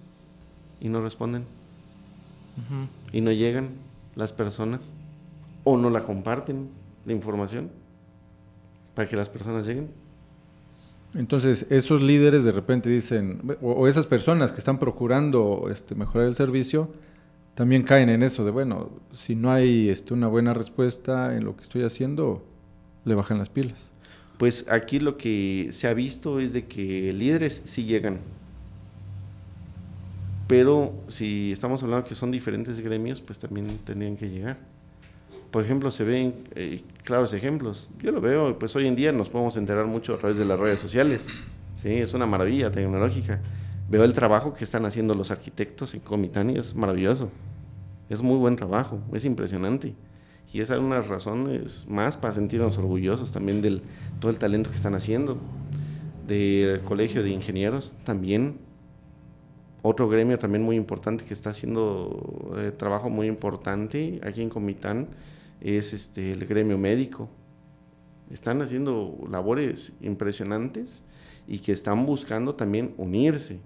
y no responden. Y no llegan las personas o no la comparten la información para que las personas lleguen. Entonces, esos líderes de repente dicen, o, esas personas que están procurando este, mejorar el servicio, también caen en eso de, bueno, si no hay este, una buena respuesta en lo que estoy haciendo, le bajan las pilas. Pues aquí lo que se ha visto es de que líderes sí llegan, pero si estamos hablando que son diferentes gremios, pues también tendrían que llegar. Por ejemplo, se ven eh, claros ejemplos. Yo lo veo, pues hoy en día nos podemos enterar mucho a través de las redes sociales. Sí, es una maravilla tecnológica. Veo el trabajo que están haciendo los arquitectos en Comitán y es maravilloso. Es muy buen trabajo, es impresionante. Y es una razones más para sentirnos orgullosos también del todo el talento que están haciendo. Del Colegio de Ingenieros también otro gremio también muy importante que está haciendo eh, trabajo muy importante aquí en Comitán es este, el gremio médico. Están haciendo labores impresionantes y que están buscando también unirse.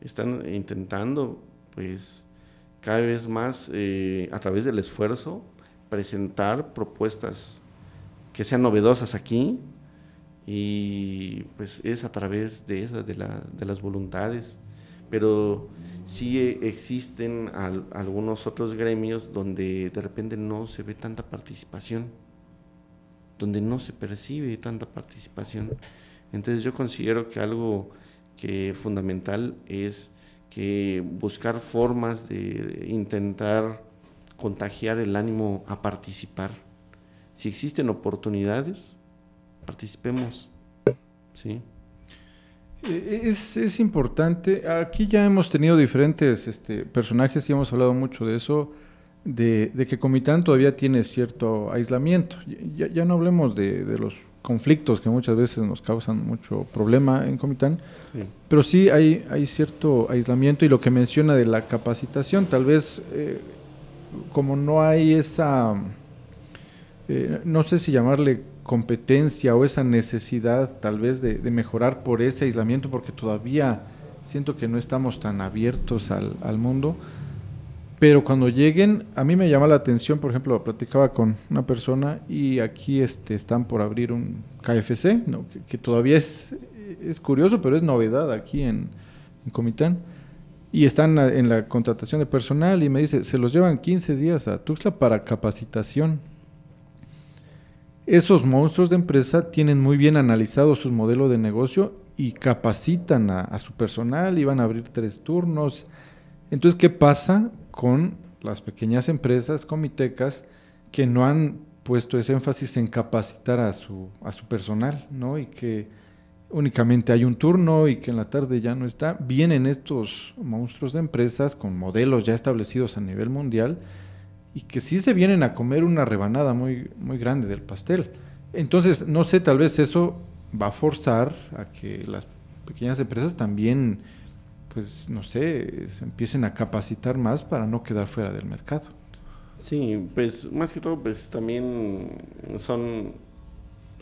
Están intentando, pues, cada vez más eh, a través del esfuerzo presentar propuestas que sean novedosas aquí y pues es a través de esas, de, la, de las voluntades pero sí existen algunos otros gremios donde de repente no se ve tanta participación, donde no se percibe tanta participación. Entonces yo considero que algo que fundamental es que buscar formas de intentar contagiar el ánimo a participar. Si existen oportunidades, participemos, Sí. Eh, es, es, importante, aquí ya hemos tenido diferentes este, personajes y hemos hablado mucho de eso, de, de, que Comitán todavía tiene cierto aislamiento. Ya, ya no hablemos de, de, los conflictos que muchas veces nos causan mucho problema en Comitán, sí. pero sí hay, hay cierto aislamiento y lo que menciona de la capacitación, tal vez eh, como no hay esa, eh, no sé si llamarle competencia o esa necesidad tal vez de, mejorar por ese aislamiento, porque todavía siento que no estamos tan abiertos al, mundo. Pero cuando lleguen, a mí me llama la atención, por ejemplo, platicaba con una persona y aquí este, están por abrir un KFC, que, todavía es, es, curioso, pero es novedad aquí en, en Comitán. Y están en la contratación de personal y me dice, se los llevan 15 días a Tuxtla para capacitación esos monstruos de empresa tienen muy bien analizado su modelo de negocio y capacitan a, su personal y van a abrir tres turnos. Entonces, ¿qué pasa con las pequeñas empresas comitecas que no han puesto ese énfasis en capacitar a su, a su personal, ¿no? Y que únicamente hay un turno y que en la tarde ya no está. Vienen estos monstruos de empresas con modelos ya establecidos a nivel mundial y que sí se vienen a comer una rebanada muy, muy grande del pastel. Entonces, no sé, tal vez eso va a forzar a que las pequeñas empresas también, pues, no sé, se empiecen a capacitar más para no quedar fuera del mercado. Sí, pues más que todo, pues también son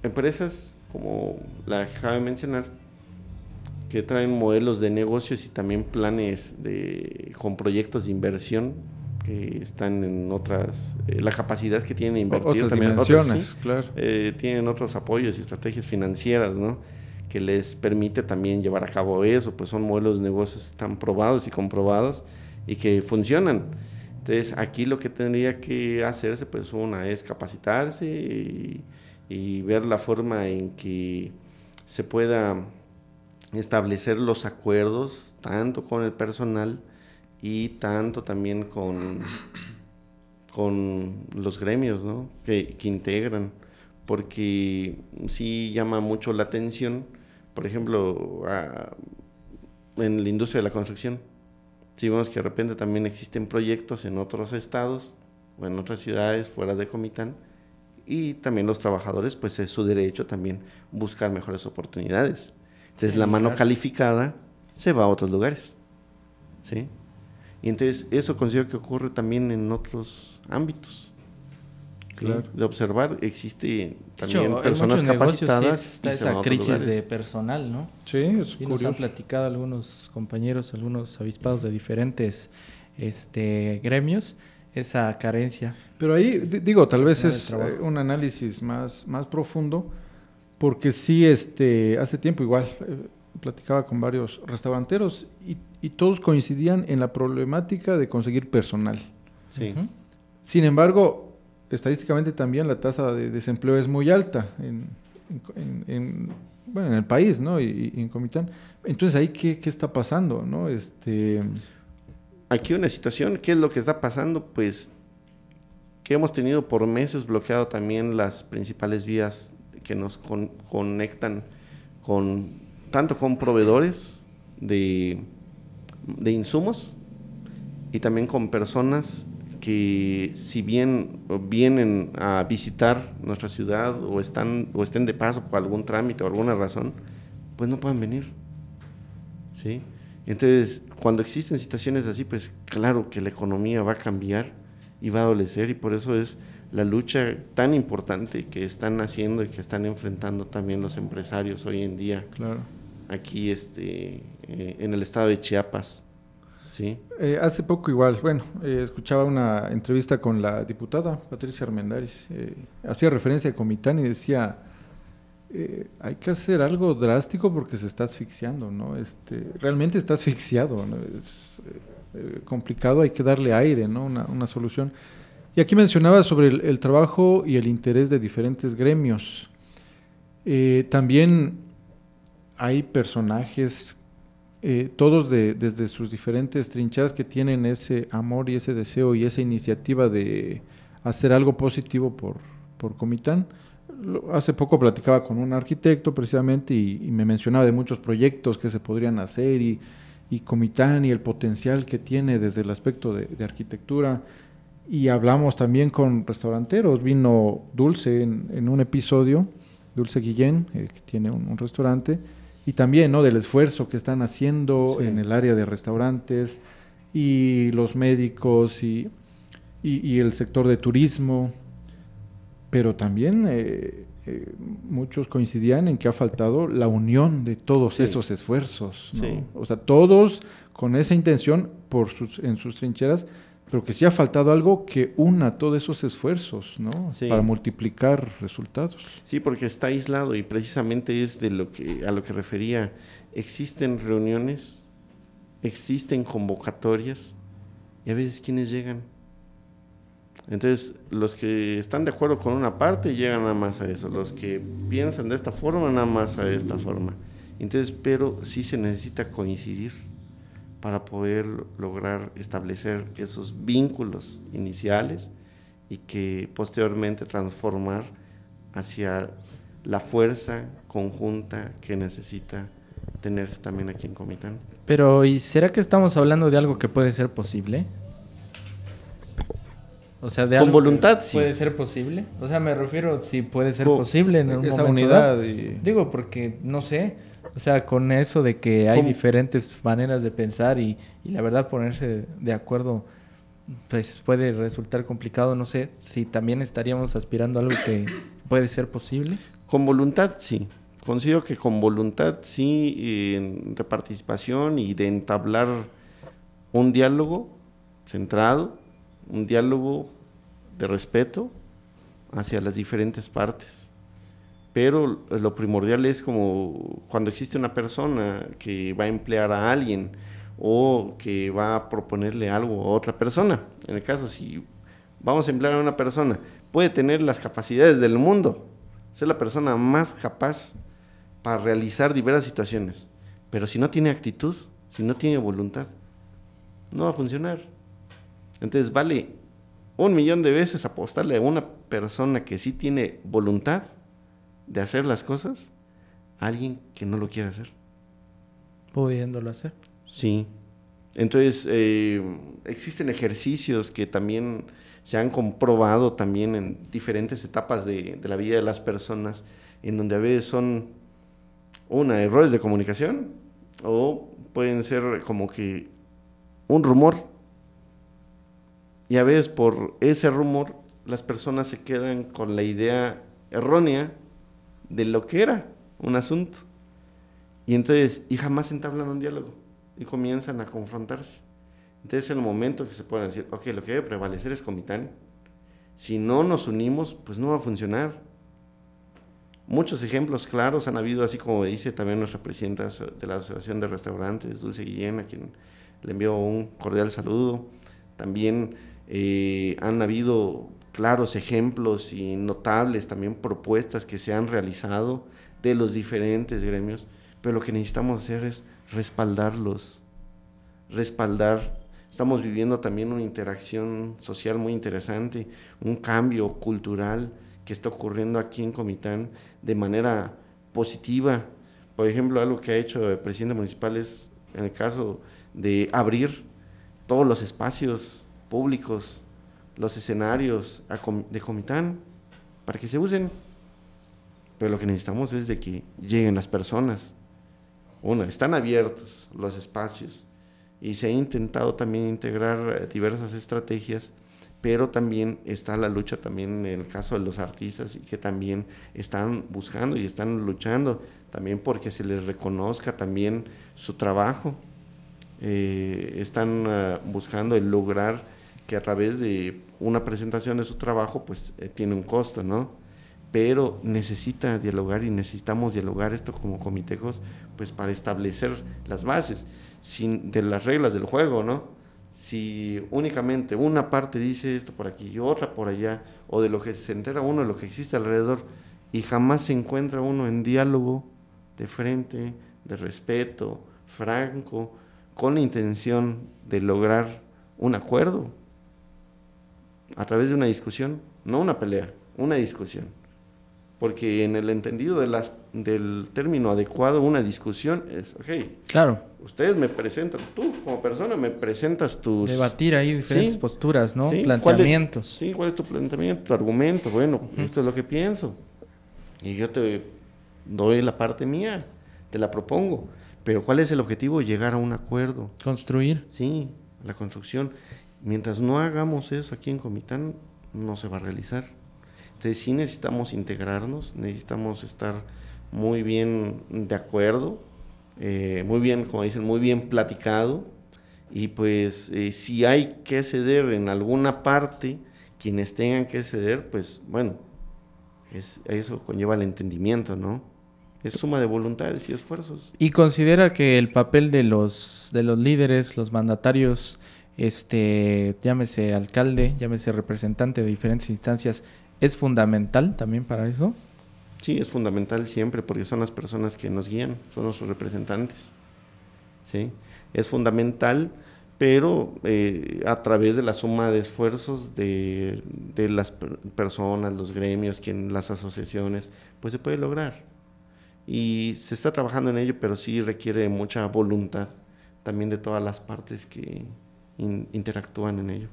empresas como la que acabo de mencionar, que traen modelos de negocios y también planes de, con proyectos de inversión que están en otras, eh, la capacidad que tienen de invertir otras también dimensiones, otras, ¿sí? claro. Eh, tienen otros apoyos y estrategias financieras, ¿no? Que les permite también llevar a cabo eso, pues son modelos de negocios tan probados y comprobados y que funcionan. Entonces, aquí lo que tendría que hacerse, pues una es capacitarse y, y ver la forma en que se pueda establecer los acuerdos, tanto con el personal, y tanto también con, con los gremios ¿no? que, que, integran, porque sí llama mucho la atención, por ejemplo, a, en la industria de la construcción. Si vemos que de repente también existen proyectos en otros estados o en otras ciudades fuera de Comitán, y también los trabajadores, pues es su derecho también buscar mejores oportunidades. Entonces la mano calificada se va a otros lugares. ¿Sí? Y entonces eso considero que ocurre también en otros ámbitos. ¿sí? Claro. De observar, existe también hecho, personas capacitadas. Sí está esa crisis de personal, ¿no? Sí, es y nos han platicado algunos compañeros, algunos avispados de diferentes este, gremios, esa carencia. Pero ahí, digo, tal vez es eh, un análisis más, más profundo, porque sí, este, hace tiempo igual, eh, platicaba con varios restauranteros y, y, todos coincidían en la problemática de conseguir personal. Sí. Uh -huh. Sin embargo, estadísticamente también la tasa de desempleo es muy alta en, en, en bueno, en el país, ¿no? Y, y, en Comitán. Entonces, ahí, ¿qué, qué está pasando, no? Este... Aquí una situación, ¿qué es lo que está pasando? Pues que hemos tenido por meses bloqueado también las principales vías que nos con, conectan con tanto con proveedores de, de, insumos y también con personas que si bien vienen a visitar nuestra ciudad o están o estén de paso por algún trámite o alguna razón, pues no pueden venir. ¿Sí? Entonces, cuando existen situaciones así, pues claro que la economía va a cambiar y va a adolecer y por eso es la lucha tan importante que están haciendo y que están enfrentando también los empresarios hoy en día. Claro aquí este, eh, en el estado de Chiapas. ¿sí? Eh, hace poco igual, bueno, eh, escuchaba una entrevista con la diputada Patricia Armendáriz, hacía referencia a Comitán y decía, hay que hacer algo drástico porque se está asfixiando, ¿no? Este, realmente está asfixiado, ¿no? es complicado, hay que darle aire, ¿no? Una, una solución. Y aquí mencionaba sobre el, el, trabajo y el interés de diferentes gremios. también hay personajes, eh, todos de, desde sus diferentes trinchadas, que tienen ese amor y ese deseo y esa iniciativa de hacer algo positivo por, por Comitán. hace poco platicaba con un arquitecto precisamente y, me mencionaba de muchos proyectos que se podrían hacer y, y Comitán y el potencial que tiene desde el aspecto de, arquitectura. Y hablamos también con restauranteros. Vino Dulce en, un episodio, Dulce Guillén, eh, que tiene un, restaurante, y también ¿no? del esfuerzo que están haciendo en el área de restaurantes y los médicos y, y el sector de turismo pero también eh, eh, muchos coincidían en que ha faltado la unión de todos esos esfuerzos. O sea, todos con esa intención por sus, en sus trincheras, pero que sí ha faltado algo que una todos esos esfuerzos, ¿no? Para multiplicar resultados. Sí, porque está aislado y precisamente es de lo que a lo que refería. Existen reuniones, existen convocatorias y a veces quienes llegan entonces, los que están de acuerdo con una parte llegan nada más a eso, los que piensan de esta forma nada más a esta forma. Entonces, pero sí se necesita coincidir para poder lograr establecer esos vínculos iniciales y que posteriormente transformar hacia la fuerza conjunta que necesita tenerse también aquí en Comitán. Pero, ¿y será que estamos hablando de algo que puede ser posible? O sea, de Con voluntad, sí. ¿Puede ser posible? O sea, me refiero si puede ser posible en un esa unidad. Digo, porque no sé. O sea, con eso de que hay diferentes maneras de pensar y, y, la verdad ponerse de acuerdo, pues puede resultar complicado. No sé si también estaríamos aspirando a algo que puede ser posible. Con voluntad, sí. Considero que con voluntad, sí, de participación y de entablar un diálogo centrado un diálogo de respeto hacia las diferentes partes. Pero lo primordial es como cuando existe una persona que va a emplear a alguien o que va a proponerle algo a otra persona. En el caso, si vamos a emplear a una persona, puede tener las capacidades del mundo, ser la persona más capaz para realizar diversas situaciones. Pero si no tiene actitud, si no tiene voluntad, no va a funcionar. Entonces vale un millón de veces apostarle a una persona que sí tiene voluntad de hacer las cosas a alguien que no lo quiere hacer. Pudiéndolo hacer. Sí. Entonces, eh, existen ejercicios que también se han comprobado también en diferentes etapas de, de, la vida de las personas, en donde a veces son, una, errores de comunicación, o pueden ser como que un rumor y a veces por ese rumor las personas se quedan con la idea errónea de lo que era un asunto. Y entonces, y jamás entablan un diálogo y comienzan a confrontarse. Entonces es el momento que se pueden decir, ok, lo que debe prevalecer es Comitán. Si no nos unimos, pues no va a funcionar. Muchos ejemplos claros han habido, así como dice también nuestra presidenta de la Asociación de Restaurantes, Dulce Guillén, a quien le envío un cordial saludo. También eh, han habido claros ejemplos y notables también propuestas que se han realizado de los diferentes gremios, pero lo que necesitamos hacer es respaldarlos, respaldar. Estamos viviendo también una interacción social muy interesante, un cambio cultural que está ocurriendo aquí en Comitán de manera positiva. Por ejemplo, algo que ha hecho el presidente municipal es, en el caso de abrir todos los espacios públicos, los escenarios de Comitán, para que se usen. Pero lo que necesitamos es de que lleguen las personas. Una, están abiertos los espacios y se ha intentado también integrar eh, diversas estrategias, pero también está la lucha también en el caso de los artistas y que también están buscando y están luchando también porque se les reconozca también su trabajo. Eh, están ah, buscando el lograr que a través de una presentación de su trabajo, pues eh, tiene un costo, ¿no? Pero necesita dialogar y necesitamos dialogar esto como comitejos, pues para establecer las bases sin, de las reglas del juego, ¿no? Si únicamente una parte dice esto por aquí y otra por allá, o de lo que se entera uno, de lo que existe alrededor, y jamás se encuentra uno en diálogo de frente, de respeto, franco, con la intención de lograr un acuerdo, a través de una discusión, no una pelea, una discusión. porque en el entendido de las, del término adecuado, una discusión es, ok, claro. ustedes me presentan, tú como persona me presentas tus... Debatir ahí diferentes posturas, ¿no? Planteamientos. sí, ¿cuál es tu planteamiento, tu argumento? Bueno, esto es lo que pienso. Y yo te doy la parte mía, te la propongo. Pero ¿cuál es el objetivo? Llegar a un acuerdo. Construir. Sí, la construcción. Mientras no hagamos eso aquí en Comitán, no se va a realizar. Entonces sí necesitamos integrarnos, necesitamos estar muy bien de acuerdo, eh, muy bien, como dicen, muy bien platicado. Y pues eh, si hay que ceder en alguna parte, quienes tengan que ceder, pues bueno, es, eso conlleva el entendimiento, ¿no? Es suma de voluntades y esfuerzos. Y considera que el papel de los, de los líderes, los mandatarios, este, llámese alcalde, llámese representante de diferentes instancias, es fundamental también para eso. Sí, es fundamental siempre porque son las personas que nos guían, son nuestros representantes. ¿sí? Es fundamental, pero eh, a través de la suma de esfuerzos de, de las personas, los gremios, quien, las asociaciones, pues se puede lograr. Y se está trabajando en ello, pero sí requiere mucha voluntad también de todas las partes que, interactúan en ello.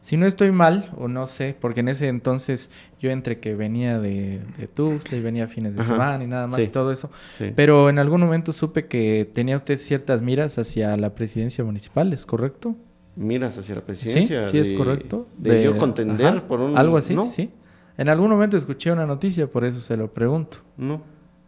Si no estoy mal, o no sé, porque en ese entonces yo entre que venía de, de Tuxtla y venía a fines de semana y nada más y todo eso, pero en algún momento supe que tenía usted ciertas miras hacia la presidencia municipal, ¿es correcto? Miras hacia la presidencia. Sí, sí es correcto. De, yo contender por un... Algo así, sí. En algún momento escuché una noticia, por eso se lo pregunto. No.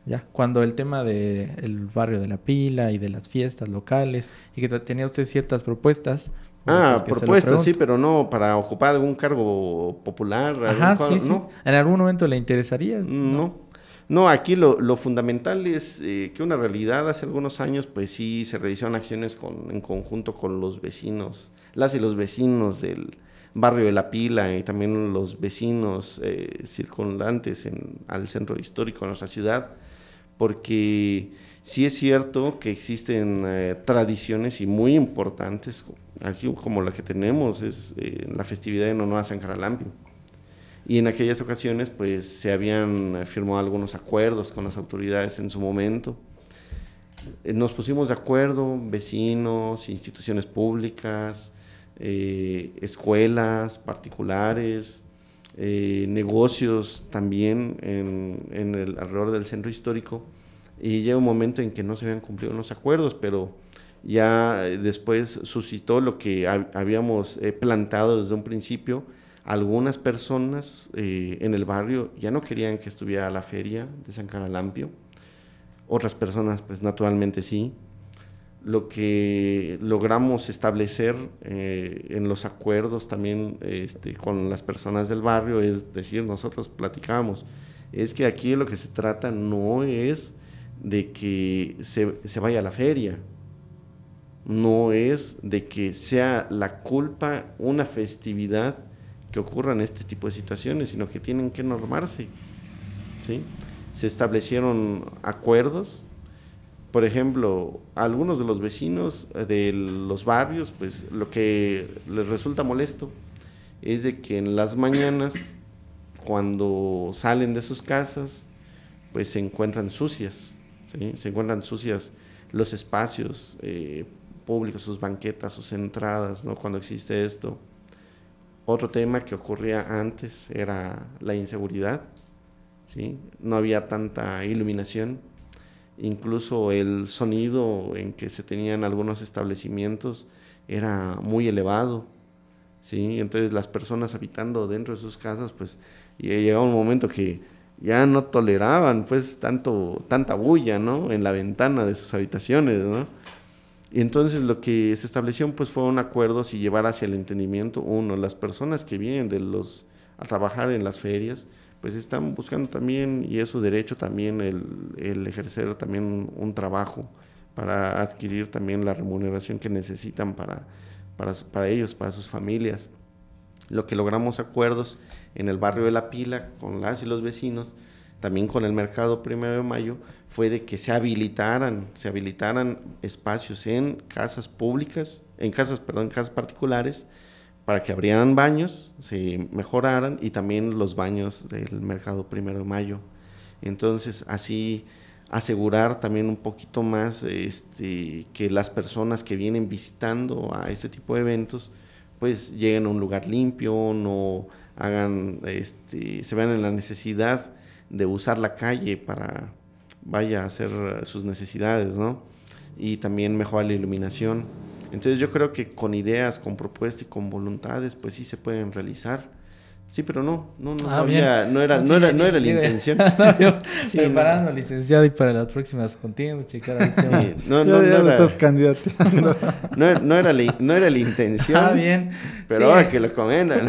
Ya, cuando el tema del barrio de la pila y de las fiestas locales y que tenía usted ciertas propuestas. Ah, propuestas, sí, pero no para ocupar algún cargo popular. Ajá, sí, sí. ¿En algún momento le interesaría? No. No, aquí lo, lo fundamental es eh, que una realidad hace algunos años, pues sí, se realizaron acciones con, en conjunto con los vecinos, las y los vecinos del barrio de La Pila y también los vecinos eh, circundantes en, al centro histórico de nuestra ciudad porque sí es cierto que existen eh, tradiciones y muy importantes, como la que tenemos, es eh, la festividad en honor a San Caralampio. Y en aquellas ocasiones, pues se habían firmado algunos acuerdos con las autoridades en su momento. Eh, nos pusimos de acuerdo, vecinos, instituciones públicas, escuelas particulares, eh, negocios también en, el alrededor del centro histórico y llega un momento en que no se habían cumplido los acuerdos, pero ya después suscitó lo que habíamos eh, plantado desde un principio. Algunas personas eh, en el barrio ya no querían que estuviera la feria de San Caralampio, otras personas pues naturalmente sí lo que logramos establecer eh, en los acuerdos también este, con las personas del barrio es decir, nosotros platicamos, es que aquí lo que se trata no es de que se, se vaya a la feria, no es de que sea la culpa una festividad que ocurran este tipo de situaciones, sino que tienen que normarse. ¿sí? Se establecieron acuerdos por ejemplo, algunos de los vecinos eh, de los barrios, pues lo que les resulta molesto es de que en las mañanas, cuando salen de sus casas, pues se encuentran sucias, se encuentran sucias los espacios eh, públicos, sus banquetas, sus entradas, ¿no? cuando existe esto. Otro tema que ocurría antes era la inseguridad, ¿sí? no había tanta iluminación incluso el sonido en que se tenían algunos establecimientos era muy elevado, ¿sí? Entonces las personas habitando dentro de sus casas, pues llegaba un momento que ya no toleraban pues tanto, tanta bulla, ¿no? En la ventana de sus habitaciones, ¿no? Y entonces lo que se estableció pues fue un acuerdo si llevar hacia el entendimiento, uno, las personas que vienen de los, a trabajar en las ferias, pues están buscando también, y es su derecho también, el, ejercer también un, trabajo para adquirir también la remuneración que necesitan para, para, ellos, para sus familias. Lo que logramos acuerdos en el barrio de La Pila con las y los vecinos, también con el mercado primero de mayo, fue de que se habilitaran, se habilitaran espacios en casas públicas, en casas, perdón, casas particulares, para que abrieran baños, se mejoraran y también los baños del mercado primero de mayo. Entonces, así asegurar también un poquito más este, que las personas que vienen visitando a este tipo de eventos, pues lleguen a un lugar limpio, no hagan, este, se vean en la necesidad de usar la calle para, vaya a hacer sus necesidades, ¿no? Y también mejorar la iluminación. Entonces yo creo que con ideas, con propuestas y con voluntades, pues sí se pueden realizar. Sí, pero no, no, no, ah, había, no era, no, era, no era la intención. preparando licenciado y para las próximas contiendas, no, no, no, era, estás candidato. no, era la, no era la intención. Ah, bien. Pero ahora que lo comentan.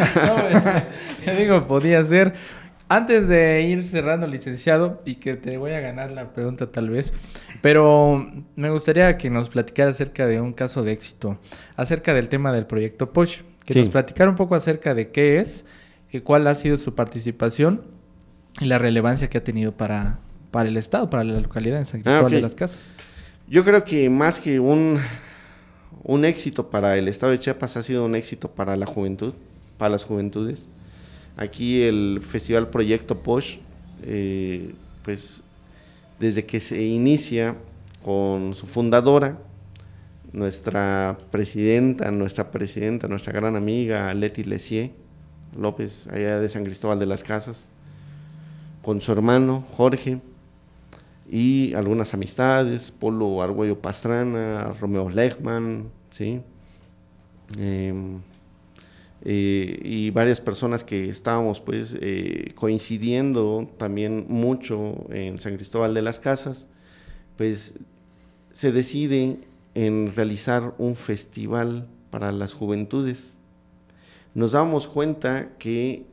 yo digo, podía ser. Antes de ir cerrando, licenciado, y que te voy a ganar la pregunta tal vez, pero me gustaría que nos platicara acerca de un caso de éxito, acerca del tema del proyecto Posh, que nos platicara un poco acerca de qué es, y cuál ha sido su participación y la relevancia que ha tenido para, para el Estado, para la localidad en San ah, Cristóbal de las Casas. Yo creo que más que un, un éxito para el Estado de Chiapas ha sido un éxito para la juventud, para las juventudes Aquí el Festival Proyecto Posh, eh, pues desde que se inicia con su fundadora, nuestra presidenta, nuestra presidenta, nuestra gran amiga Leti Lesier López, allá de San Cristóbal de las Casas, con su hermano Jorge y algunas amistades, Polo Argüello Pastrana, Romeo Lechman, ¿sí? Em, eh, y varias personas que estábamos pues eh, coincidiendo también mucho en San Cristóbal de las Casas, pues se decide en realizar un festival para las juventudes. Nos damos cuenta que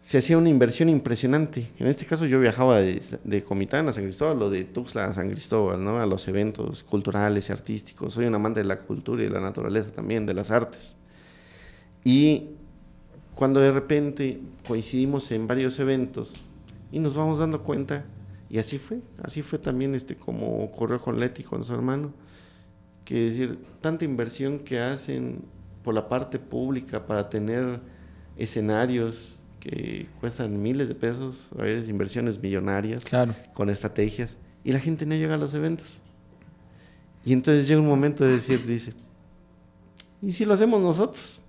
se hacía una inversión impresionante. En este caso yo viajaba de, de, Comitán a San Cristóbal o de Tuxtla a San Cristóbal, ¿no? a los eventos culturales y artísticos. Soy un amante de la cultura y de la naturaleza también, de las artes. Y cuando de repente coincidimos en varios eventos y nos vamos dando cuenta, y así fue, así fue también este como ocurrió con Leti, con su hermano, que decir, tanta inversión que hacen por la parte pública para tener escenarios que cuestan miles de pesos, a veces inversiones millonarias, con estrategias, y la gente no llega a los eventos. Y entonces llega un momento de decir, dice, ¿y si lo hacemos nosotros?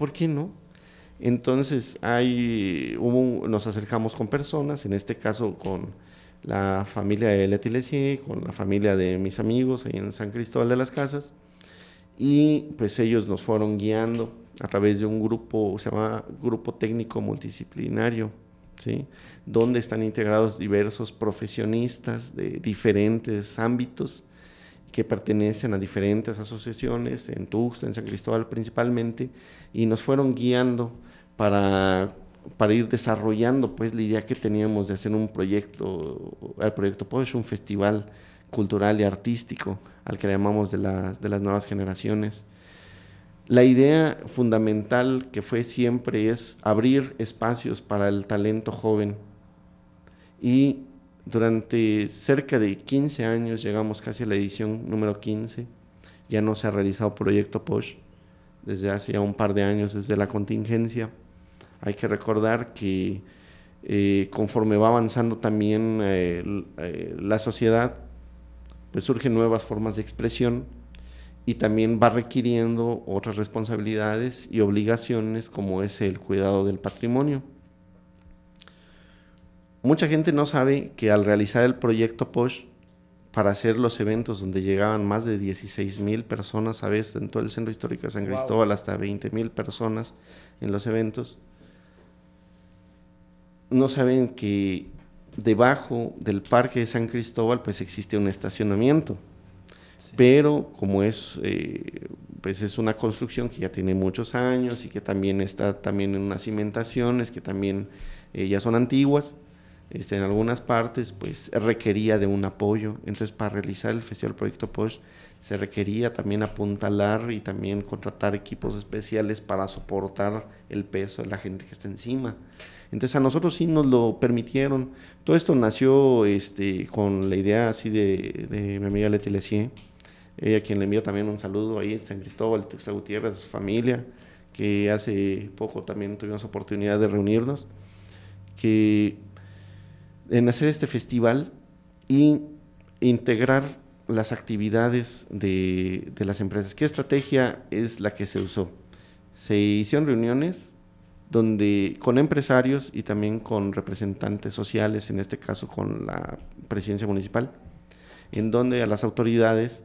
¿Por qué no? Entonces nos acercamos con personas, en este caso con la familia de Leti con la familia de mis amigos ahí en San Cristóbal de las Casas, y pues ellos nos fueron guiando a través de un grupo, se llama Grupo Técnico Multidisciplinario, ¿sí? donde están integrados diversos profesionistas de diferentes ámbitos que pertenecen a diferentes asociaciones, en Tuxtla, en San Cristóbal principalmente, y nos fueron guiando para, para ir desarrollando pues la idea que teníamos de hacer un proyecto, el proyecto pues un festival cultural y artístico al que llamamos de, las de las nuevas generaciones. La idea fundamental que fue siempre es abrir espacios para el talento joven y durante cerca de 15 años, llegamos casi a la edición número 15, ya no se ha realizado proyecto POSH desde hace ya un par de años, desde la contingencia. Hay que recordar que eh, conforme va avanzando también eh, eh, la sociedad, pues surgen nuevas formas de expresión y también va requiriendo otras responsabilidades y obligaciones como es el cuidado del patrimonio. Mucha gente no sabe que al realizar el proyecto POSH, para hacer los eventos donde llegaban más de 16 mil personas a veces en todo el centro histórico de San Cristóbal, hasta 20 mil personas en los eventos, no saben que debajo del parque de San Cristóbal pues existe un estacionamiento. Pero como es, eh, pues es una construcción que ya tiene muchos años y que también está también en unas cimentaciones que también eh, ya son antiguas, este, en algunas partes pues requería de un apoyo. Entonces para realizar el Festival Proyecto POSH se requería también apuntalar y también contratar equipos especiales para soportar el peso de la gente que está encima. Entonces a nosotros sí nos lo permitieron. Todo esto nació este, con la idea así de, de mi amiga Leti Lesier, ella a quien le envío también un saludo ahí en San Cristóbal, Tuxtla Gutiérrez, su familia, que hace poco también tuvimos oportunidad de reunirnos que en hacer este festival y integrar las actividades de, las empresas. ¿Qué estrategia es la que se usó? Se hicieron reuniones donde con empresarios y también con representantes sociales, en este caso con la presidencia municipal, en donde a las autoridades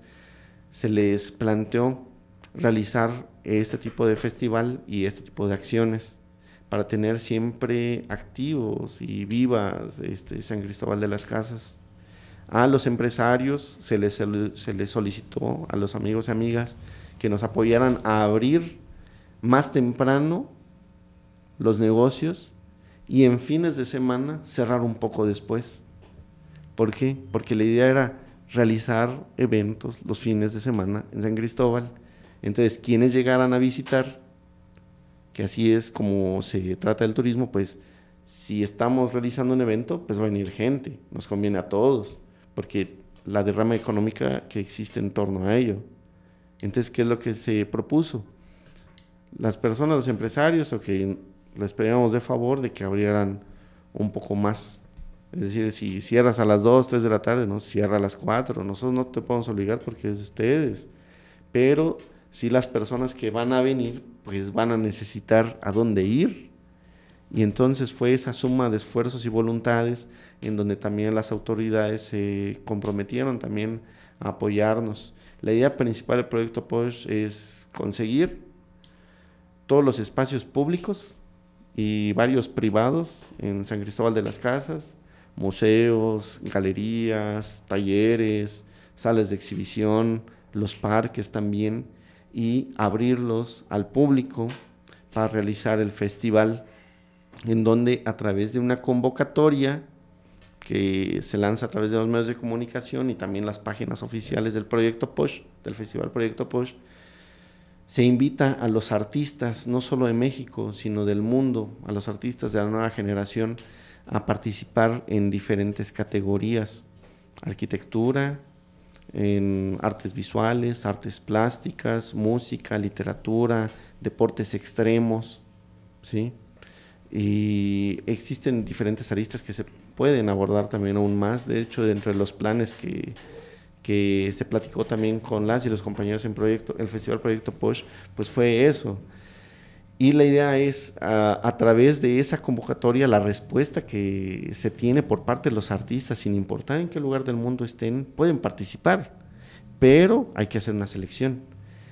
se les planteó realizar este tipo de festival y este tipo de acciones para tener siempre activos y vivas este, San Cristóbal de las Casas. A los empresarios se les, se les solicitó, a los amigos y amigas, que nos apoyaran a abrir más temprano los negocios y en fines de semana cerrar un poco después. ¿Por qué? Porque la idea era realizar eventos los fines de semana en San Cristóbal. Entonces, quienes llegaran a visitar, que así es como se trata el turismo, pues si estamos realizando un evento, pues va a venir gente, nos conviene a todos, porque la derrama económica que existe en torno a ello. Entonces, ¿qué es lo que se propuso? Las personas, los empresarios, o que les pedíamos de favor de que abrieran un poco más. Es decir, si cierras a las 2, 3 de la tarde, no, cierra a las 4. Nosotros no te podemos obligar porque es de ustedes. Pero si las personas que van a venir, pues van a necesitar a dónde ir. Y entonces fue esa suma de esfuerzos y voluntades en donde también las autoridades se comprometieron también a apoyarnos. La idea principal del proyecto POSH es conseguir todos los espacios públicos y varios privados en San Cristóbal de las Casas, museos, galerías, talleres, salas de exhibición, los parques también, y abrirlos al público para realizar el festival, en donde a través de una convocatoria que se lanza a través de los medios de comunicación y también las páginas oficiales del proyecto POSH, del Festival Proyecto POSH, se invita a los artistas, no solo de México, sino del mundo, a los artistas de la nueva generación, a participar en diferentes categorías, arquitectura, en artes visuales, artes plásticas, música, literatura, deportes extremos, ¿sí? Y existen diferentes aristas que se pueden abordar también aún más. De hecho, dentro de los planes que, que se platicó también con las y los compañeros en proyecto, el Festival Proyecto Posh, pues fue eso. Y la idea es, a, través de esa convocatoria, la respuesta que se tiene por parte de los artistas, sin importar en qué lugar del mundo estén, pueden participar, pero hay que hacer una selección.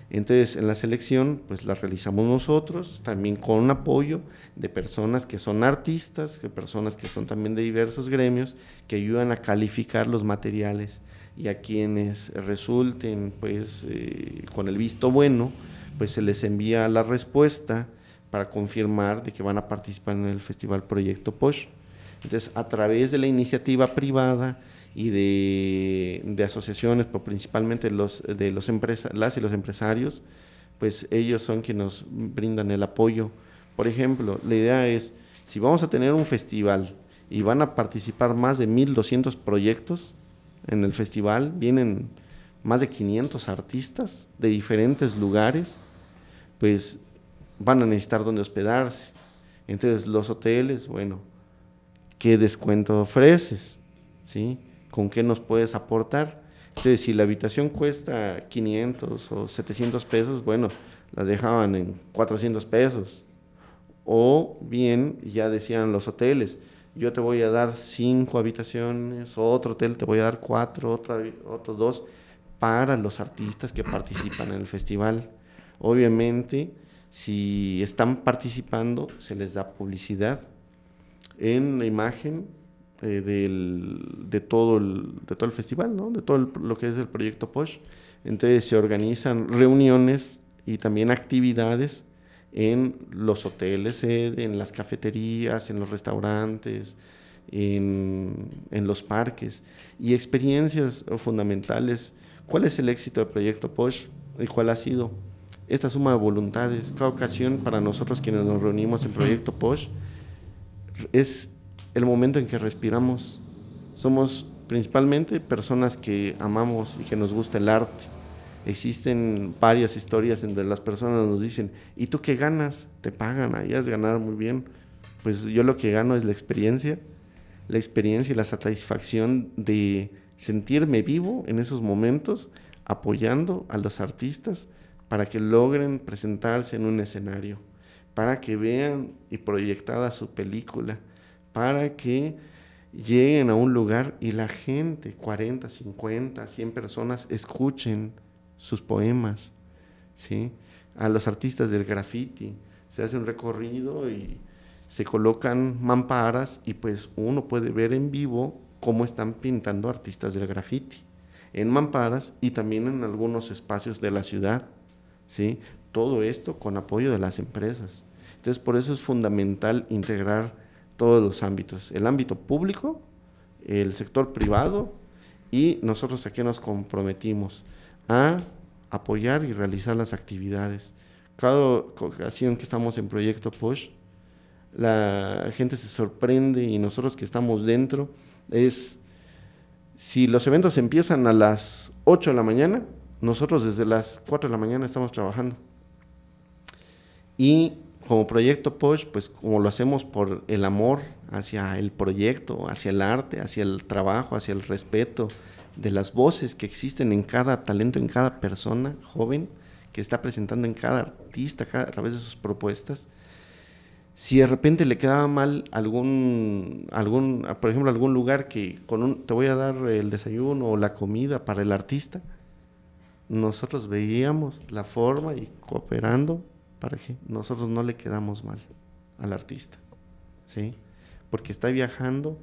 Entonces, en la selección, pues la realizamos nosotros, también con apoyo de personas que son artistas, de personas que son también de diversos gremios, que ayudan a calificar los materiales y a quienes resulten pues eh, con el visto bueno, pues se les envía la respuesta para confirmar de que van a participar en el Festival Proyecto POSH. Entonces, a través de la iniciativa privada y de, asociaciones, pero principalmente los, de los las y los empresarios, pues ellos son quienes nos brindan el apoyo. Por ejemplo, la idea es, si vamos a tener un festival y van a participar más de 1.200 proyectos, en el festival. Vienen más de 500 artistas de diferentes lugares, pues van a necesitar donde hospedarse. Entonces los hoteles, bueno, ¿qué descuento ofreces? ¿Sí? ¿Con qué nos puedes aportar? Entonces, si la habitación cuesta 500 o 700 pesos, bueno, la dejaban en 400 pesos. O bien, ya decían los hoteles, yo te voy a dar cinco habitaciones, otro hotel te voy a dar cuatro, otra, otros dos, para los artistas que participan en el festival. Obviamente, si están participando, se les da publicidad en la imagen eh, de, todo el, festival, de todo lo que es el proyecto POSH. Entonces se organizan reuniones y también actividades en los hoteles, eh, en las cafeterías, en los restaurantes, en, los parques y experiencias fundamentales. ¿Cuál es el éxito del proyecto POSH y cuál ha sido? Esta suma de voluntades, cada ocasión para nosotros quienes nos reunimos en Proyecto POSH, es el momento en que respiramos. Somos principalmente personas que amamos y que nos gusta el arte Existen varias historias en donde las personas nos dicen, ¿y tú qué ganas? Te pagan, ahí has ganar muy bien. pues yo lo que gano es la experiencia, la experiencia y la satisfacción de sentirme vivo en esos momentos apoyando a los artistas para que logren presentarse en un escenario, para que vean y proyectada su película, para que lleguen a un lugar y la gente, 40, 50, 100 personas, escuchen sus poemas, ¿sí? A los artistas del graffiti, se hace un recorrido y se colocan mamparas y pues uno puede ver en vivo cómo están pintando artistas del graffiti, en mamparas y también en algunos espacios de la ciudad, ¿sí? Todo esto con apoyo de las empresas. Entonces, por eso es fundamental integrar todos los ámbitos, el ámbito público, el sector privado y nosotros aquí nos comprometimos a apoyar y realizar las actividades. Cada ocasión que estamos en Proyecto Push, la gente se sorprende y nosotros que estamos dentro es, si los eventos empiezan a las 8 de la mañana, nosotros desde las 4 de la mañana estamos trabajando. Y como proyecto Push, pues como lo hacemos por el amor hacia el proyecto, hacia el arte, hacia el trabajo, hacia el respeto de las voces que existen en cada talento, en cada persona joven que está presentando en cada artista a través de sus propuestas. Si de repente le quedaba mal algún, algún, por ejemplo, algún lugar que con un, te voy a dar el desayuno o la comida para el artista, nosotros veíamos la forma y cooperando para que nosotros no le quedamos mal al artista, ¿sí? Porque está viajando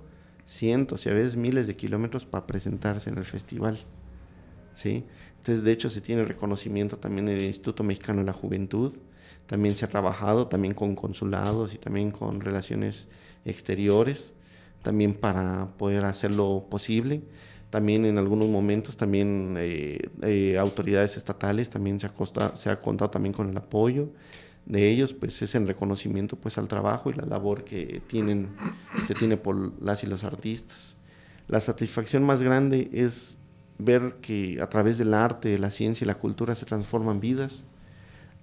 cientos y a veces miles de kilómetros para presentarse en el festival, ¿sí? Entonces, de hecho, se tiene reconocimiento también en el Instituto Mexicano de la Juventud, también se ha trabajado también con consulados y también con relaciones exteriores, también para poder hacerlo posible. También en algunos momentos también eh, eh, autoridades estatales también se se ha contado también con el apoyo de ellos, pues es en reconocimiento pues al trabajo y la labor que tienen, se tiene por las y los artistas. La satisfacción más grande es ver que a través del arte, la ciencia y la cultura se transforman vidas.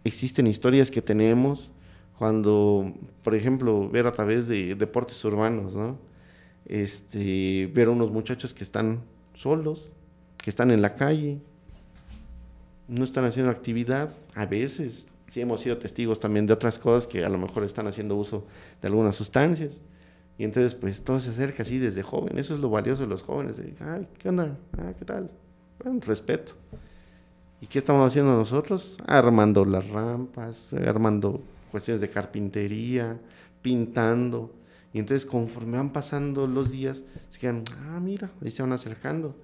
Existen historias que tenemos cuando, por ejemplo, ver a través de deportes urbanos, ¿no? Este, ver a unos muchachos que están solos, que están en la calle, no están haciendo actividad, a veces sí hemos sido testigos también de otras cosas que a lo mejor están haciendo uso de algunas sustancias. Y entonces, pues todo se acerca así desde joven. Eso es lo valioso de los jóvenes. Ay, ¿qué onda? Ah, ¿Qué tal? Bueno, respeto. ¿Y qué estamos haciendo nosotros? Armando las rampas, armando cuestiones de carpintería, pintando. Y entonces conforme van pasando los días, se quedan, ah, mira, ahí se van acercando.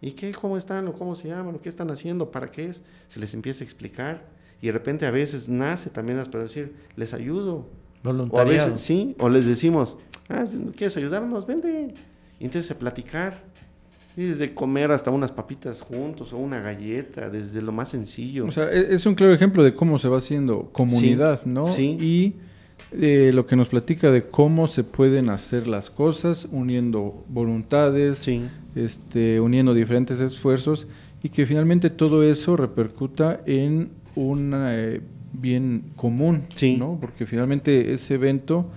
¿Y qué? ¿Cómo están? ¿O cómo se llaman? ¿O qué están haciendo? ¿Para qué es? Se les empieza a explicar. Y de repente a veces nace también las personas decir, les ayudo. O a veces sí, o les decimos, ah, ¿quieres ayudarnos? Vente. Y entonces a platicar. Y desde comer hasta unas papitas juntos o una galleta, desde lo más sencillo. O sea, e-, es un claro ejemplo de cómo se va haciendo comunidad, ¿no? Sí. Y lo que nos platica de cómo se pueden hacer las cosas uniendo voluntades, este, uniendo diferentes esfuerzos y que finalmente todo eso repercuta en un eh, bien común, ¿no? Porque finalmente ese evento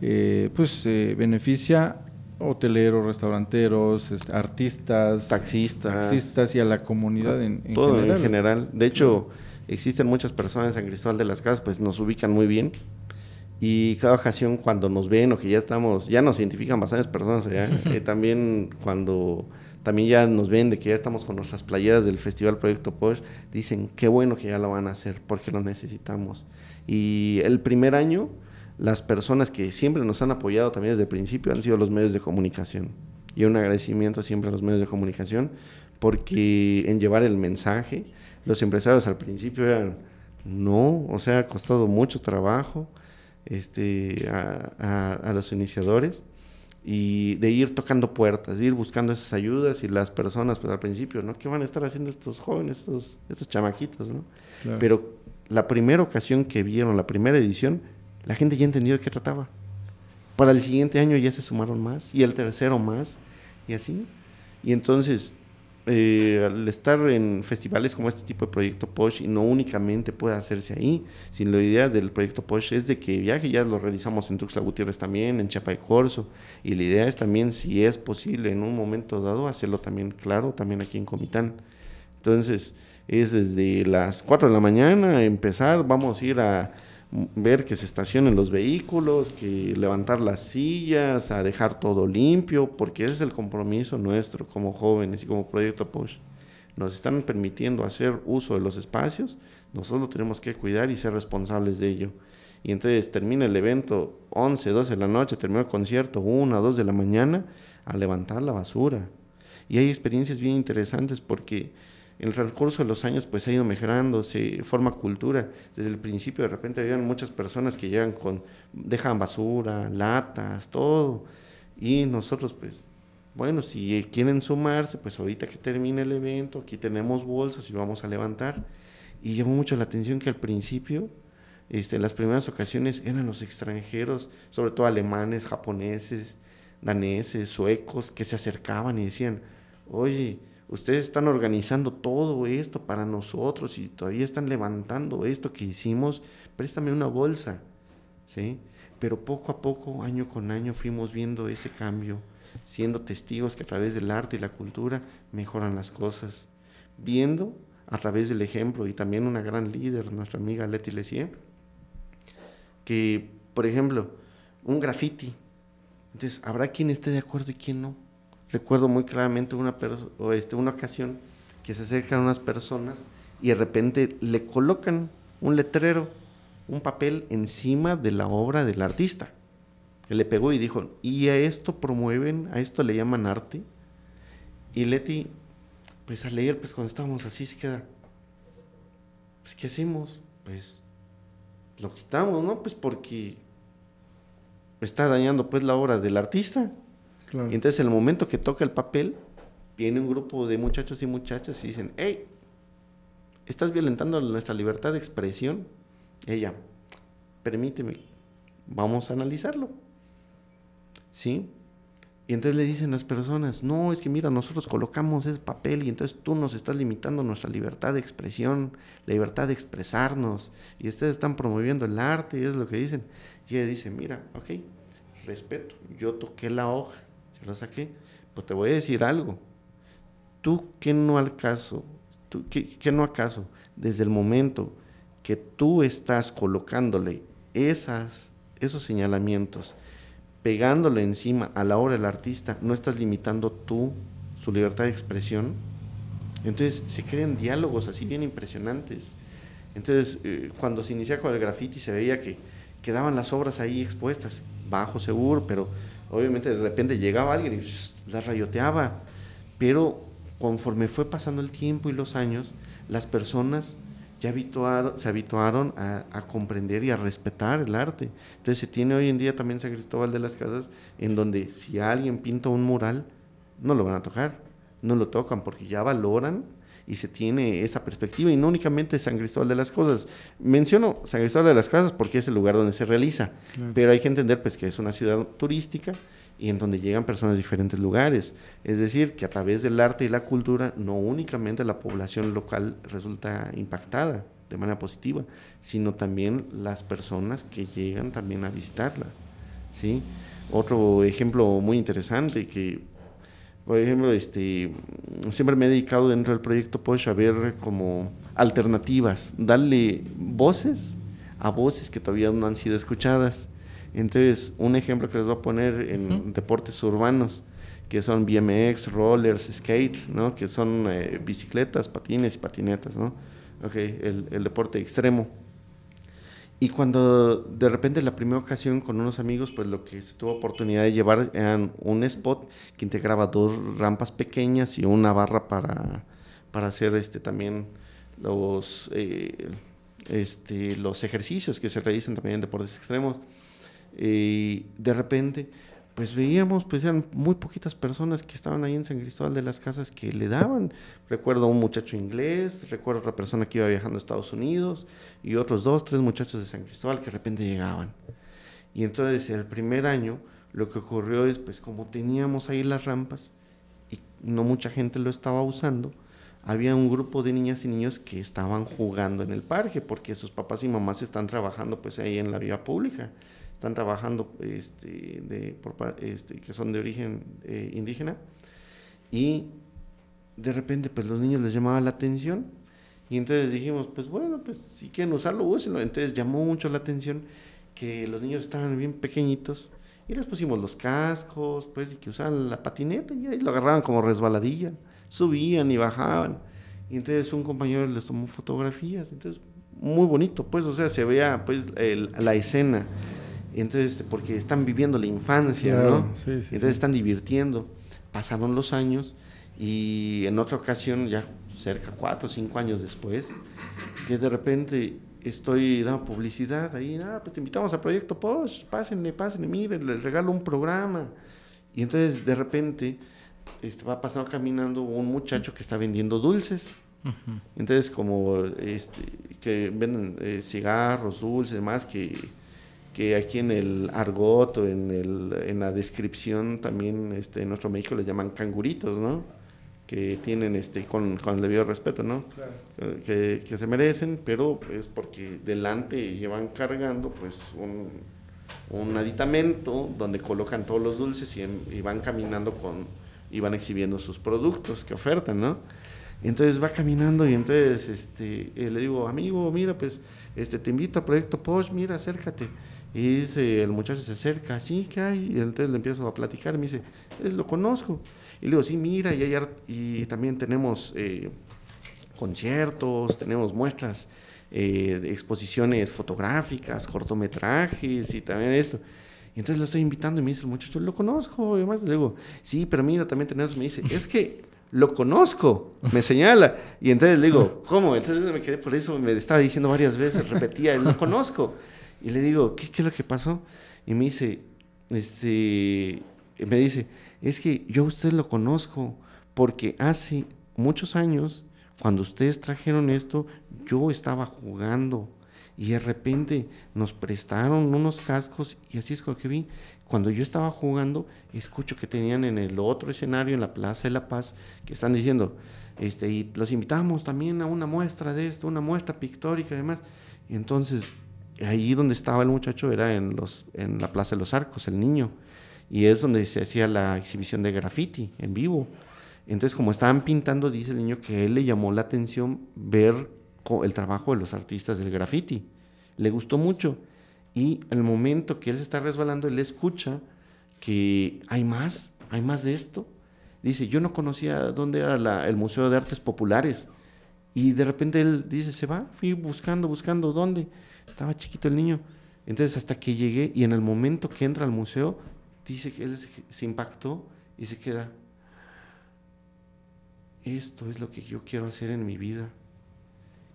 eh, pues beneficia hoteleros, restauranteros, artistas, taxistas, taxistas y a la comunidad en, todo general. en general. De hecho, existen muchas personas en San Cristóbal de las Casas, pues nos ubican muy bien y cada ocasión cuando nos ven o que ya estamos, ya nos identifican bastantes personas allá, eh, también cuando también ya nos ven de que ya estamos con nuestras playeras del Festival Proyecto Posh, dicen qué bueno que ya lo van a hacer porque lo necesitamos. Y el primer año, las personas que siempre nos han apoyado también desde el principio han sido los medios de comunicación. Y un agradecimiento siempre a los medios de comunicación porque en llevar el mensaje, los empresarios al principio eran, no, o sea, ha costado mucho trabajo este, a, los iniciadores y de ir tocando puertas, de ir buscando esas ayudas y las personas, pues al principio, ¿no? ¿Qué van a estar haciendo estos jóvenes, estos, estos chamaquitos, ¿no? Pero la primera ocasión que vieron, la primera edición, la gente ya entendió de qué trataba. Para el siguiente año ya se sumaron más y el tercero más y así. Y entonces eh, al estar en festivales como este tipo de proyecto Posh y no únicamente puede hacerse ahí, sino la idea del proyecto Posh es de que viaje ya lo realizamos en Tuxtla Gutiérrez también, en Chiapa y Corzo, y la idea es también, si es posible en un momento dado, hacerlo también, claro, también aquí en Comitán. Entonces, es desde las 4 de la mañana empezar, vamos a ir a ver que se estacionen los vehículos, que levantar las sillas, a dejar todo limpio, porque ese es el compromiso nuestro como jóvenes y como proyecto POSH. Nos están permitiendo hacer uso de los espacios, nosotros tenemos que cuidar y ser responsables de ello. Y entonces termina el evento 11, 12 de la noche, termina el concierto 1, 2 de la mañana, a levantar la basura. Y hay experiencias bien interesantes porque en el transcurso de los años pues ha ido mejorando, se forma cultura. Desde el principio de repente habían muchas personas que llegan con, dejan basura, latas, todo. Y nosotros pues, bueno, si quieren sumarse, pues ahorita que termine el evento, aquí tenemos bolsas y vamos a levantar. Y llamó mucho la atención que al principio, este, en las primeras ocasiones eran los extranjeros, sobre todo alemanes, japoneses, daneses, suecos, que se acercaban y decían, oye, ustedes están organizando todo esto para nosotros y todavía están levantando esto que hicimos, préstame una bolsa, ¿sí? Pero poco a poco, año con año, fuimos viendo ese cambio, siendo testigos que a través del arte y la cultura mejoran las cosas, viendo a través del ejemplo y también una gran líder, nuestra amiga Leti Lesier, que, por ejemplo, un graffiti, entonces habrá quien esté de acuerdo y quien no Recuerdo muy claramente una, este, una ocasión que se acercan unas personas y de repente le colocan un letrero, un papel encima de la obra del artista. Que le pegó y dijo, ¿y a esto promueven? ¿A esto le llaman arte? Y Leti, pues al leer, pues cuando estábamos así, se queda, pues ¿qué hacemos? Pues lo quitamos, ¿no? Pues porque está dañando pues la obra del artista. Y entonces en el momento que toca el papel, viene un grupo de muchachos y muchachas y dicen, hey, estás violentando nuestra libertad de expresión. Ella, permíteme, vamos a analizarlo. ¿Sí? Y entonces le dicen las personas, no, es que mira, nosotros colocamos ese papel y entonces tú nos estás limitando nuestra libertad de expresión, la libertad de expresarnos, y ustedes están promoviendo el arte, y es lo que dicen. Y ella dice, mira, ok, respeto, yo toqué la hoja, lo saqué, pues te voy a decir algo. Tú que no al caso, tú que, no acaso, desde el momento que tú estás colocándole esas, esos señalamientos, pegándole encima a la obra del artista, no estás limitando tú su libertad de expresión. Entonces se crean diálogos así bien impresionantes. Entonces, eh, cuando se inicia con el graffiti se veía que quedaban las obras ahí expuestas, bajo seguro, pero obviamente de repente llegaba alguien y las rayoteaba, pero conforme fue pasando el tiempo y los años, las personas ya se habituaron a, comprender y a respetar el arte. Entonces se tiene hoy en día también San Cristóbal de las Casas, en donde si alguien pinta un mural, no lo van a tocar, no lo tocan porque ya valoran y se tiene esa perspectiva y no únicamente San Cristóbal de las Cosas. Menciono San Cristóbal de las Casas porque es el lugar donde se realiza, pero hay que entender pues que es una ciudad turística y en donde llegan personas de diferentes lugares. Es decir, que a través del arte y la cultura no únicamente la población local resulta impactada de manera positiva, sino también las personas que llegan también a visitarla. ¿sí? Otro ejemplo muy interesante que por ejemplo, este, siempre me he dedicado dentro del proyecto Posh a ver como alternativas, darle voces a voces que todavía no han sido escuchadas. Entonces, un ejemplo que les voy a poner en deportes urbanos, que son BMX, rollers, skates, ¿no? que son eh, bicicletas, patines y patinetas, ¿no? Okay, el, el deporte extremo. Y cuando de repente la primera ocasión con unos amigos, pues lo que se tuvo oportunidad de llevar eran un spot que integraba dos rampas pequeñas y una barra para, para hacer este también los, eh, este, los ejercicios que se realizan también en deportes extremos. Y de repente pues veíamos, pues eran muy poquitas personas que estaban ahí en San Cristóbal de las Casas que le daban. Recuerdo a un muchacho inglés, recuerdo a otra persona que iba viajando a Estados Unidos y otros dos, tres muchachos de San Cristóbal que de repente llegaban. Y entonces el primer año lo que ocurrió es, pues como teníamos ahí las rampas y no mucha gente lo estaba usando, había un grupo de niñas y niños que estaban jugando en el parque porque sus papás y mamás están trabajando pues ahí en la vía pública, están trabajando este, de, este, que son de origen eh, indígena y de repente pues los niños les llamaba la atención y entonces dijimos pues bueno pues si quieren usarlo úsenlo, entonces llamó mucho la atención que los niños estaban bien pequeñitos y les pusimos los cascos, pues, y que usaban la patineta y ahí lo agarraban como resbaladilla. Subían y bajaban. Y entonces un compañero les tomó fotografías. Entonces, muy bonito, pues, o sea, se vea, pues, la escena. Entonces, porque están viviendo la infancia, ¿no? Sí, sí, entonces están divirtiendo. Pasaron los años y en otra ocasión, ya cerca, cuatro o cinco años después, que de repente estoy dando publicidad ahí, ah, pues te invitamos a Proyecto Post, pásenle, pásenle, miren, les regalo un programa. Y entonces de repente este, va pasando caminando un muchacho que está vendiendo dulces. Entonces como este, que venden eh, cigarros, dulces, demás, que, que aquí en el argot o en, el, en la descripción también este, en nuestro México le llaman canguritos, ¿no? que tienen este con, con el debido respeto, ¿no? Que, que, se merecen, pero es porque delante llevan cargando pues un, un aditamento donde colocan todos los dulces y, y, van caminando con y van exhibiendo sus productos que ofertan, ¿no? Entonces va caminando y entonces este, eh, le digo, amigo, mira, pues este, te invito a Proyecto Posh, mira, acércate. Y dice, el muchacho se acerca, sí, ¿qué hay? Y entonces le empiezo a platicar y me dice, lo conozco. Y le digo, sí, mira, y, y también tenemos eh, conciertos, tenemos muestras eh, exposiciones fotográficas, cortometrajes y también esto. Y entonces lo estoy invitando y me dice el muchacho, lo conozco. Y además le digo, sí, pero mira, también tenemos, me dice, es que lo conozco, me señala. Y entonces le digo, ¿cómo? Entonces me quedé por eso, me estaba diciendo varias veces, repetía, lo conozco. Y le digo, ¿qué, qué es lo que pasó? Y me dice, este, me dice, es que yo a usted lo conozco porque hace muchos años, cuando ustedes trajeron esto, yo estaba jugando y de repente nos prestaron unos cascos y así es como que vi. Cuando yo estaba jugando, escucho que tenían en el otro escenario, en la Plaza de la Paz, que están diciendo, este, y los invitamos también a una muestra de esto, una muestra pictórica y demás. Entonces, ahí donde estaba el muchacho era en, los, en la Plaza de los Arcos, el niño y es donde se hacía la exhibición de graffiti en vivo. Entonces, como estaban pintando, dice el niño que él le llamó la atención ver el trabajo de los artistas del graffiti. Le gustó mucho. Y el momento que él se está resbalando, él escucha que hay más, hay más de esto. Dice, yo no conocía dónde era el Museo de Artes Populares. Y de repente él dice, se va, fui buscando, buscando, ¿dónde? Estaba chiquito el niño. Entonces hasta que llegué y en el momento que entra al museo, dice que él se, impactó y se queda, esto es lo que yo quiero hacer en mi vida.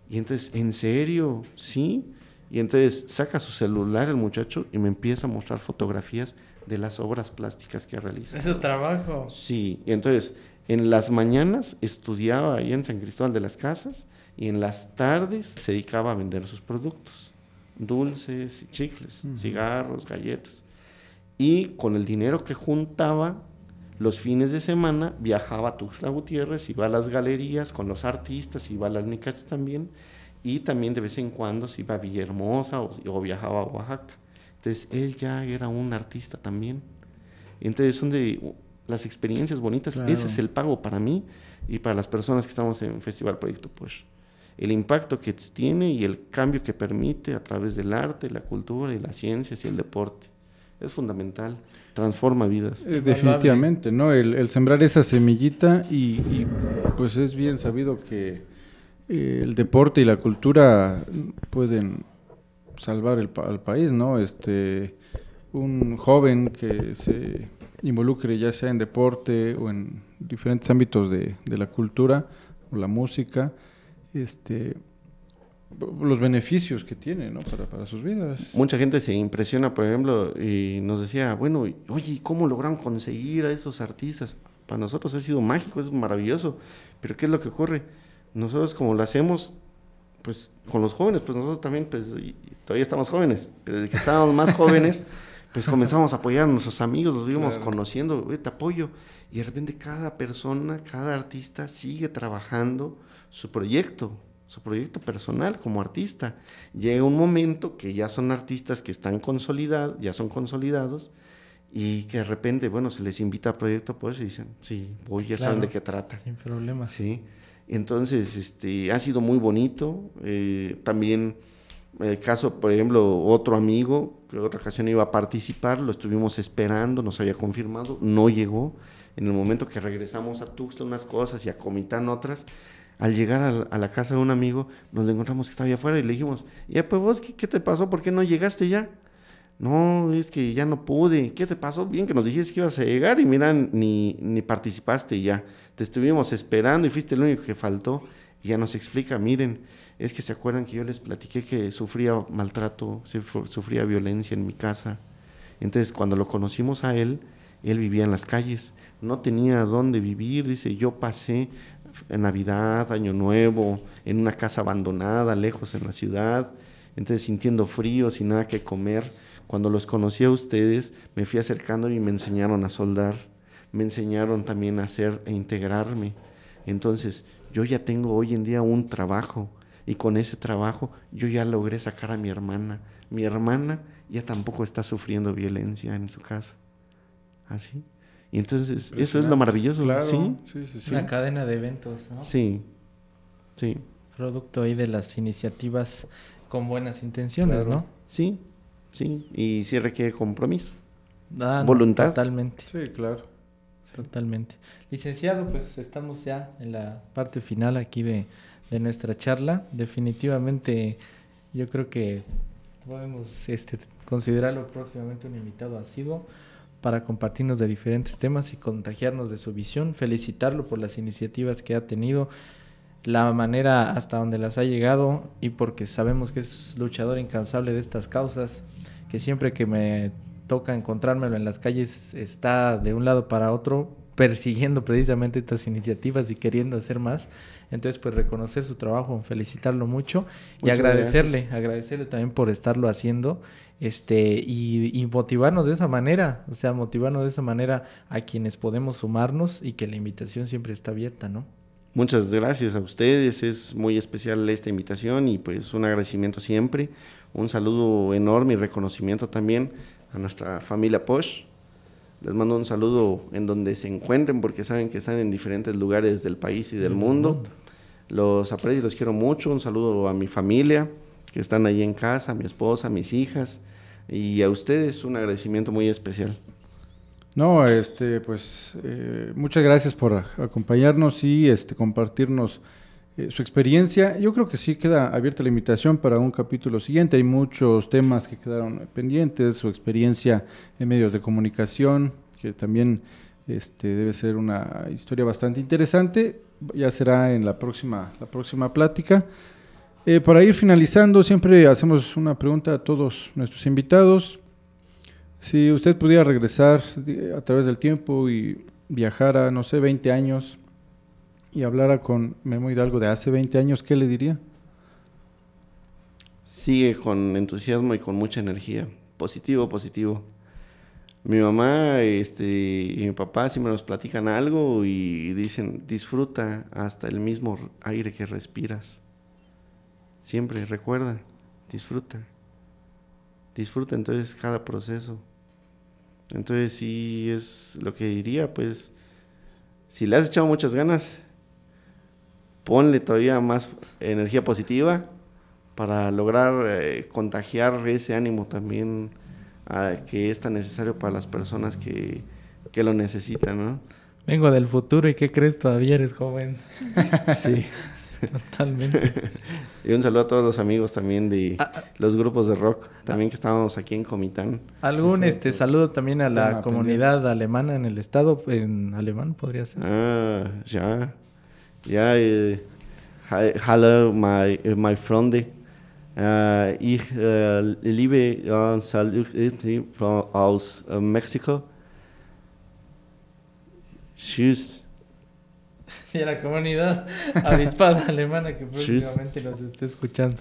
Y entonces, ¿en serio? Sí. Y entonces saca su celular el muchacho y me empieza a mostrar fotografías de las obras plásticas que realiza. ¿Es su trabajo? Sí. Y entonces, en las mañanas estudiaba ahí en San Cristóbal de las Casas y en las tardes se dedicaba a vender sus productos. Dulces, chicles, cigarros, galletas y con el dinero que juntaba los fines de semana viajaba a Tuxtla Gutiérrez, iba a las galerías con los artistas, iba a las Nicachas también, y también de vez en cuando se iba a Villahermosa o, viajaba a Oaxaca. Entonces él ya era un artista también. Entonces son de las experiencias bonitas, ese es el pago para mí y para las personas que estamos en Festival Proyecto Push. El impacto que tiene y el cambio que permite a través del arte, la cultura y las ciencias y el deporte es fundamental, transforma vidas. Eh, definitivamente, ¿no? El, sembrar esa semillita y, pues es bien sabido que eh, el deporte y la cultura pueden salvar el, al país, ¿no? Este, un joven que se involucre ya sea en deporte o en diferentes ámbitos de, de la cultura o la música, este, los beneficios que tiene ¿no? para, para, sus vidas. Mucha gente se impresiona, por ejemplo, y nos decía, bueno, oye, ¿cómo lograron conseguir a esos artistas? Para nosotros ha sido mágico, es maravilloso, pero ¿qué es lo que ocurre? Nosotros como lo hacemos, pues con los jóvenes, pues nosotros también, pues todavía estamos jóvenes, pero desde que estábamos más jóvenes, pues comenzamos a apoyar a nuestros amigos, los vimos conociendo, te apoyo. Y de repente cada persona, cada artista sigue trabajando su proyecto, su proyecto personal como artista. Llega un momento que ya son artistas que están consolidados, ya son consolidados, y que de repente, bueno, se les invita a proyecto pues y dicen, sí, voy, ya saben de qué trata. Sin problema. Sí. Entonces, este, ha sido muy bonito. Eh, también el caso, por ejemplo, otro amigo que otra ocasión iba a participar, lo estuvimos esperando, nos había confirmado, no llegó. En el momento que regresamos a Tuxtla unas cosas y a Comitán otras, al llegar a, la casa de un amigo, nos encontramos que estaba allá afuera y le dijimos, ya pues vos, ¿qué, te pasó? ¿Por qué no llegaste ya? No, es que ya no pude. ¿Qué te pasó? Bien que nos dijiste que ibas a llegar y mira, ni, ni participaste ya. Te estuvimos esperando y fuiste el único que faltó. Y ya nos explica, miren, es que se acuerdan que yo les platiqué que sufría maltrato, sufría violencia en mi casa. Entonces, cuando lo conocimos a él, él vivía en las calles, no tenía dónde vivir, dice, yo pasé en Navidad, Año Nuevo, en una casa abandonada, lejos en la ciudad, entonces sintiendo frío, sin nada que comer. Cuando los conocí a ustedes, me fui acercando y me enseñaron a soldar, me enseñaron también a hacer e integrarme. Entonces, yo ya tengo hoy en día un trabajo, y con ese trabajo yo ya logré sacar a mi hermana. Mi hermana ya tampoco está sufriendo violencia en su casa. ¿Así? Y entonces, eso es lo maravilloso. ¿sí? Sí, sí, Una cadena de eventos, ¿no? Sí, sí. Producto ahí de las iniciativas con buenas intenciones, ¿no? Sí, sí. Y sí requiere compromiso. Ah, Voluntad. totalmente. Sí, claro. Totalmente. Licenciado, pues estamos ya en la parte final aquí de de nuestra charla. Definitivamente yo creo que podemos este, considerarlo próximamente un invitado asiduo para compartirnos de diferentes temas y contagiarnos de su visión, felicitarlo por las iniciativas que ha tenido, la manera hasta donde las ha llegado y porque sabemos que es luchador incansable de estas causas, que siempre que me toca encontrármelo en las calles está de un lado para otro persiguiendo precisamente estas iniciativas y queriendo hacer más. Entonces, pues reconocer su trabajo, felicitarlo mucho y agradecerle, agradecerle también por estarlo haciendo este y, motivarnos de esa manera, o sea, motivarnos de esa manera a quienes podemos sumarnos y que la invitación siempre está abierta, ¿no? Muchas gracias a ustedes, es muy especial esta invitación y pues un agradecimiento siempre, un saludo enorme y reconocimiento también a nuestra familia Posh, les mando un saludo en donde se encuentren porque saben que están en diferentes lugares del país y del mundo. Los aprecio y los quiero mucho. Un saludo a mi familia que están ahí en casa, a mi esposa, a mis hijas y a ustedes un agradecimiento muy especial. No, este, pues eh, muchas gracias por acompañarnos y este, compartirnos eh, su experiencia. Yo creo que sí queda abierta la invitación para un capítulo siguiente. Hay muchos temas que quedaron pendientes, su experiencia en medios de comunicación, que también este, debe ser una historia bastante interesante. Ya será en la próxima, la próxima plática. Eh, para ir finalizando, siempre hacemos una pregunta a todos nuestros invitados. Si usted pudiera regresar a través del tiempo y viajar a, no sé, 20 años, y hablara con Memo Hidalgo de hace 20 años, ¿qué le diría? Sigue con entusiasmo y con mucha energía. Positivo, positivo. Mi mamá este, y mi papá sí me platican algo y dicen, disfruta hasta el mismo aire que respiras. Siempre recuerda, disfruta. Disfruta entonces cada proceso. Entonces sí es lo que diría, pues, si le has echado muchas ganas, ponle todavía más energía positiva para lograr eh, contagiar ese ánimo también que es tan necesario para las personas que, que lo necesitan, ¿no? Vengo del futuro y ¿qué crees? Todavía eres joven. sí. Totalmente. y un saludo a todos los amigos también de ah, ah. los grupos de rock, también que estábamos aquí en Comitán. ¿Algún este saludo también a la comunidad alemana en el estado? En alemán podría ser. Ah, ya. Ja, äh, hallo, my, my friend. Äh, ich äh, liebe äh, Salut von, aus Mexiko. Tschüss. Y a la comunidad avispada alemana que próximamente nos esté escuchando.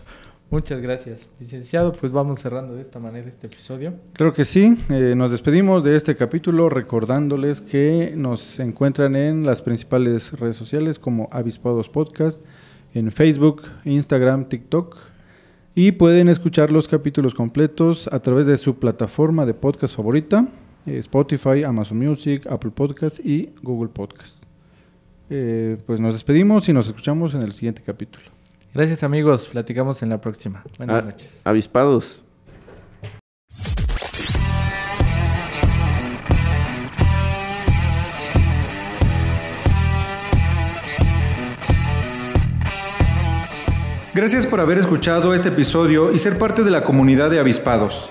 Muchas gracias, licenciado. Pues vamos cerrando de esta manera este episodio. Creo que sí. Eh, nos despedimos de este capítulo recordándoles que nos encuentran en las principales redes sociales como Avispados Podcast, en Facebook, Instagram, TikTok. Y pueden escuchar los capítulos completos a través de su plataforma de podcast favorita, eh, Spotify, Amazon Music, Apple Podcast y Google Podcast. Eh, pues nos despedimos y nos escuchamos en el siguiente capítulo. Gracias amigos, platicamos en la próxima. Buenas noches. Avispados. Gracias por haber escuchado este episodio y ser parte de la comunidad de avispados.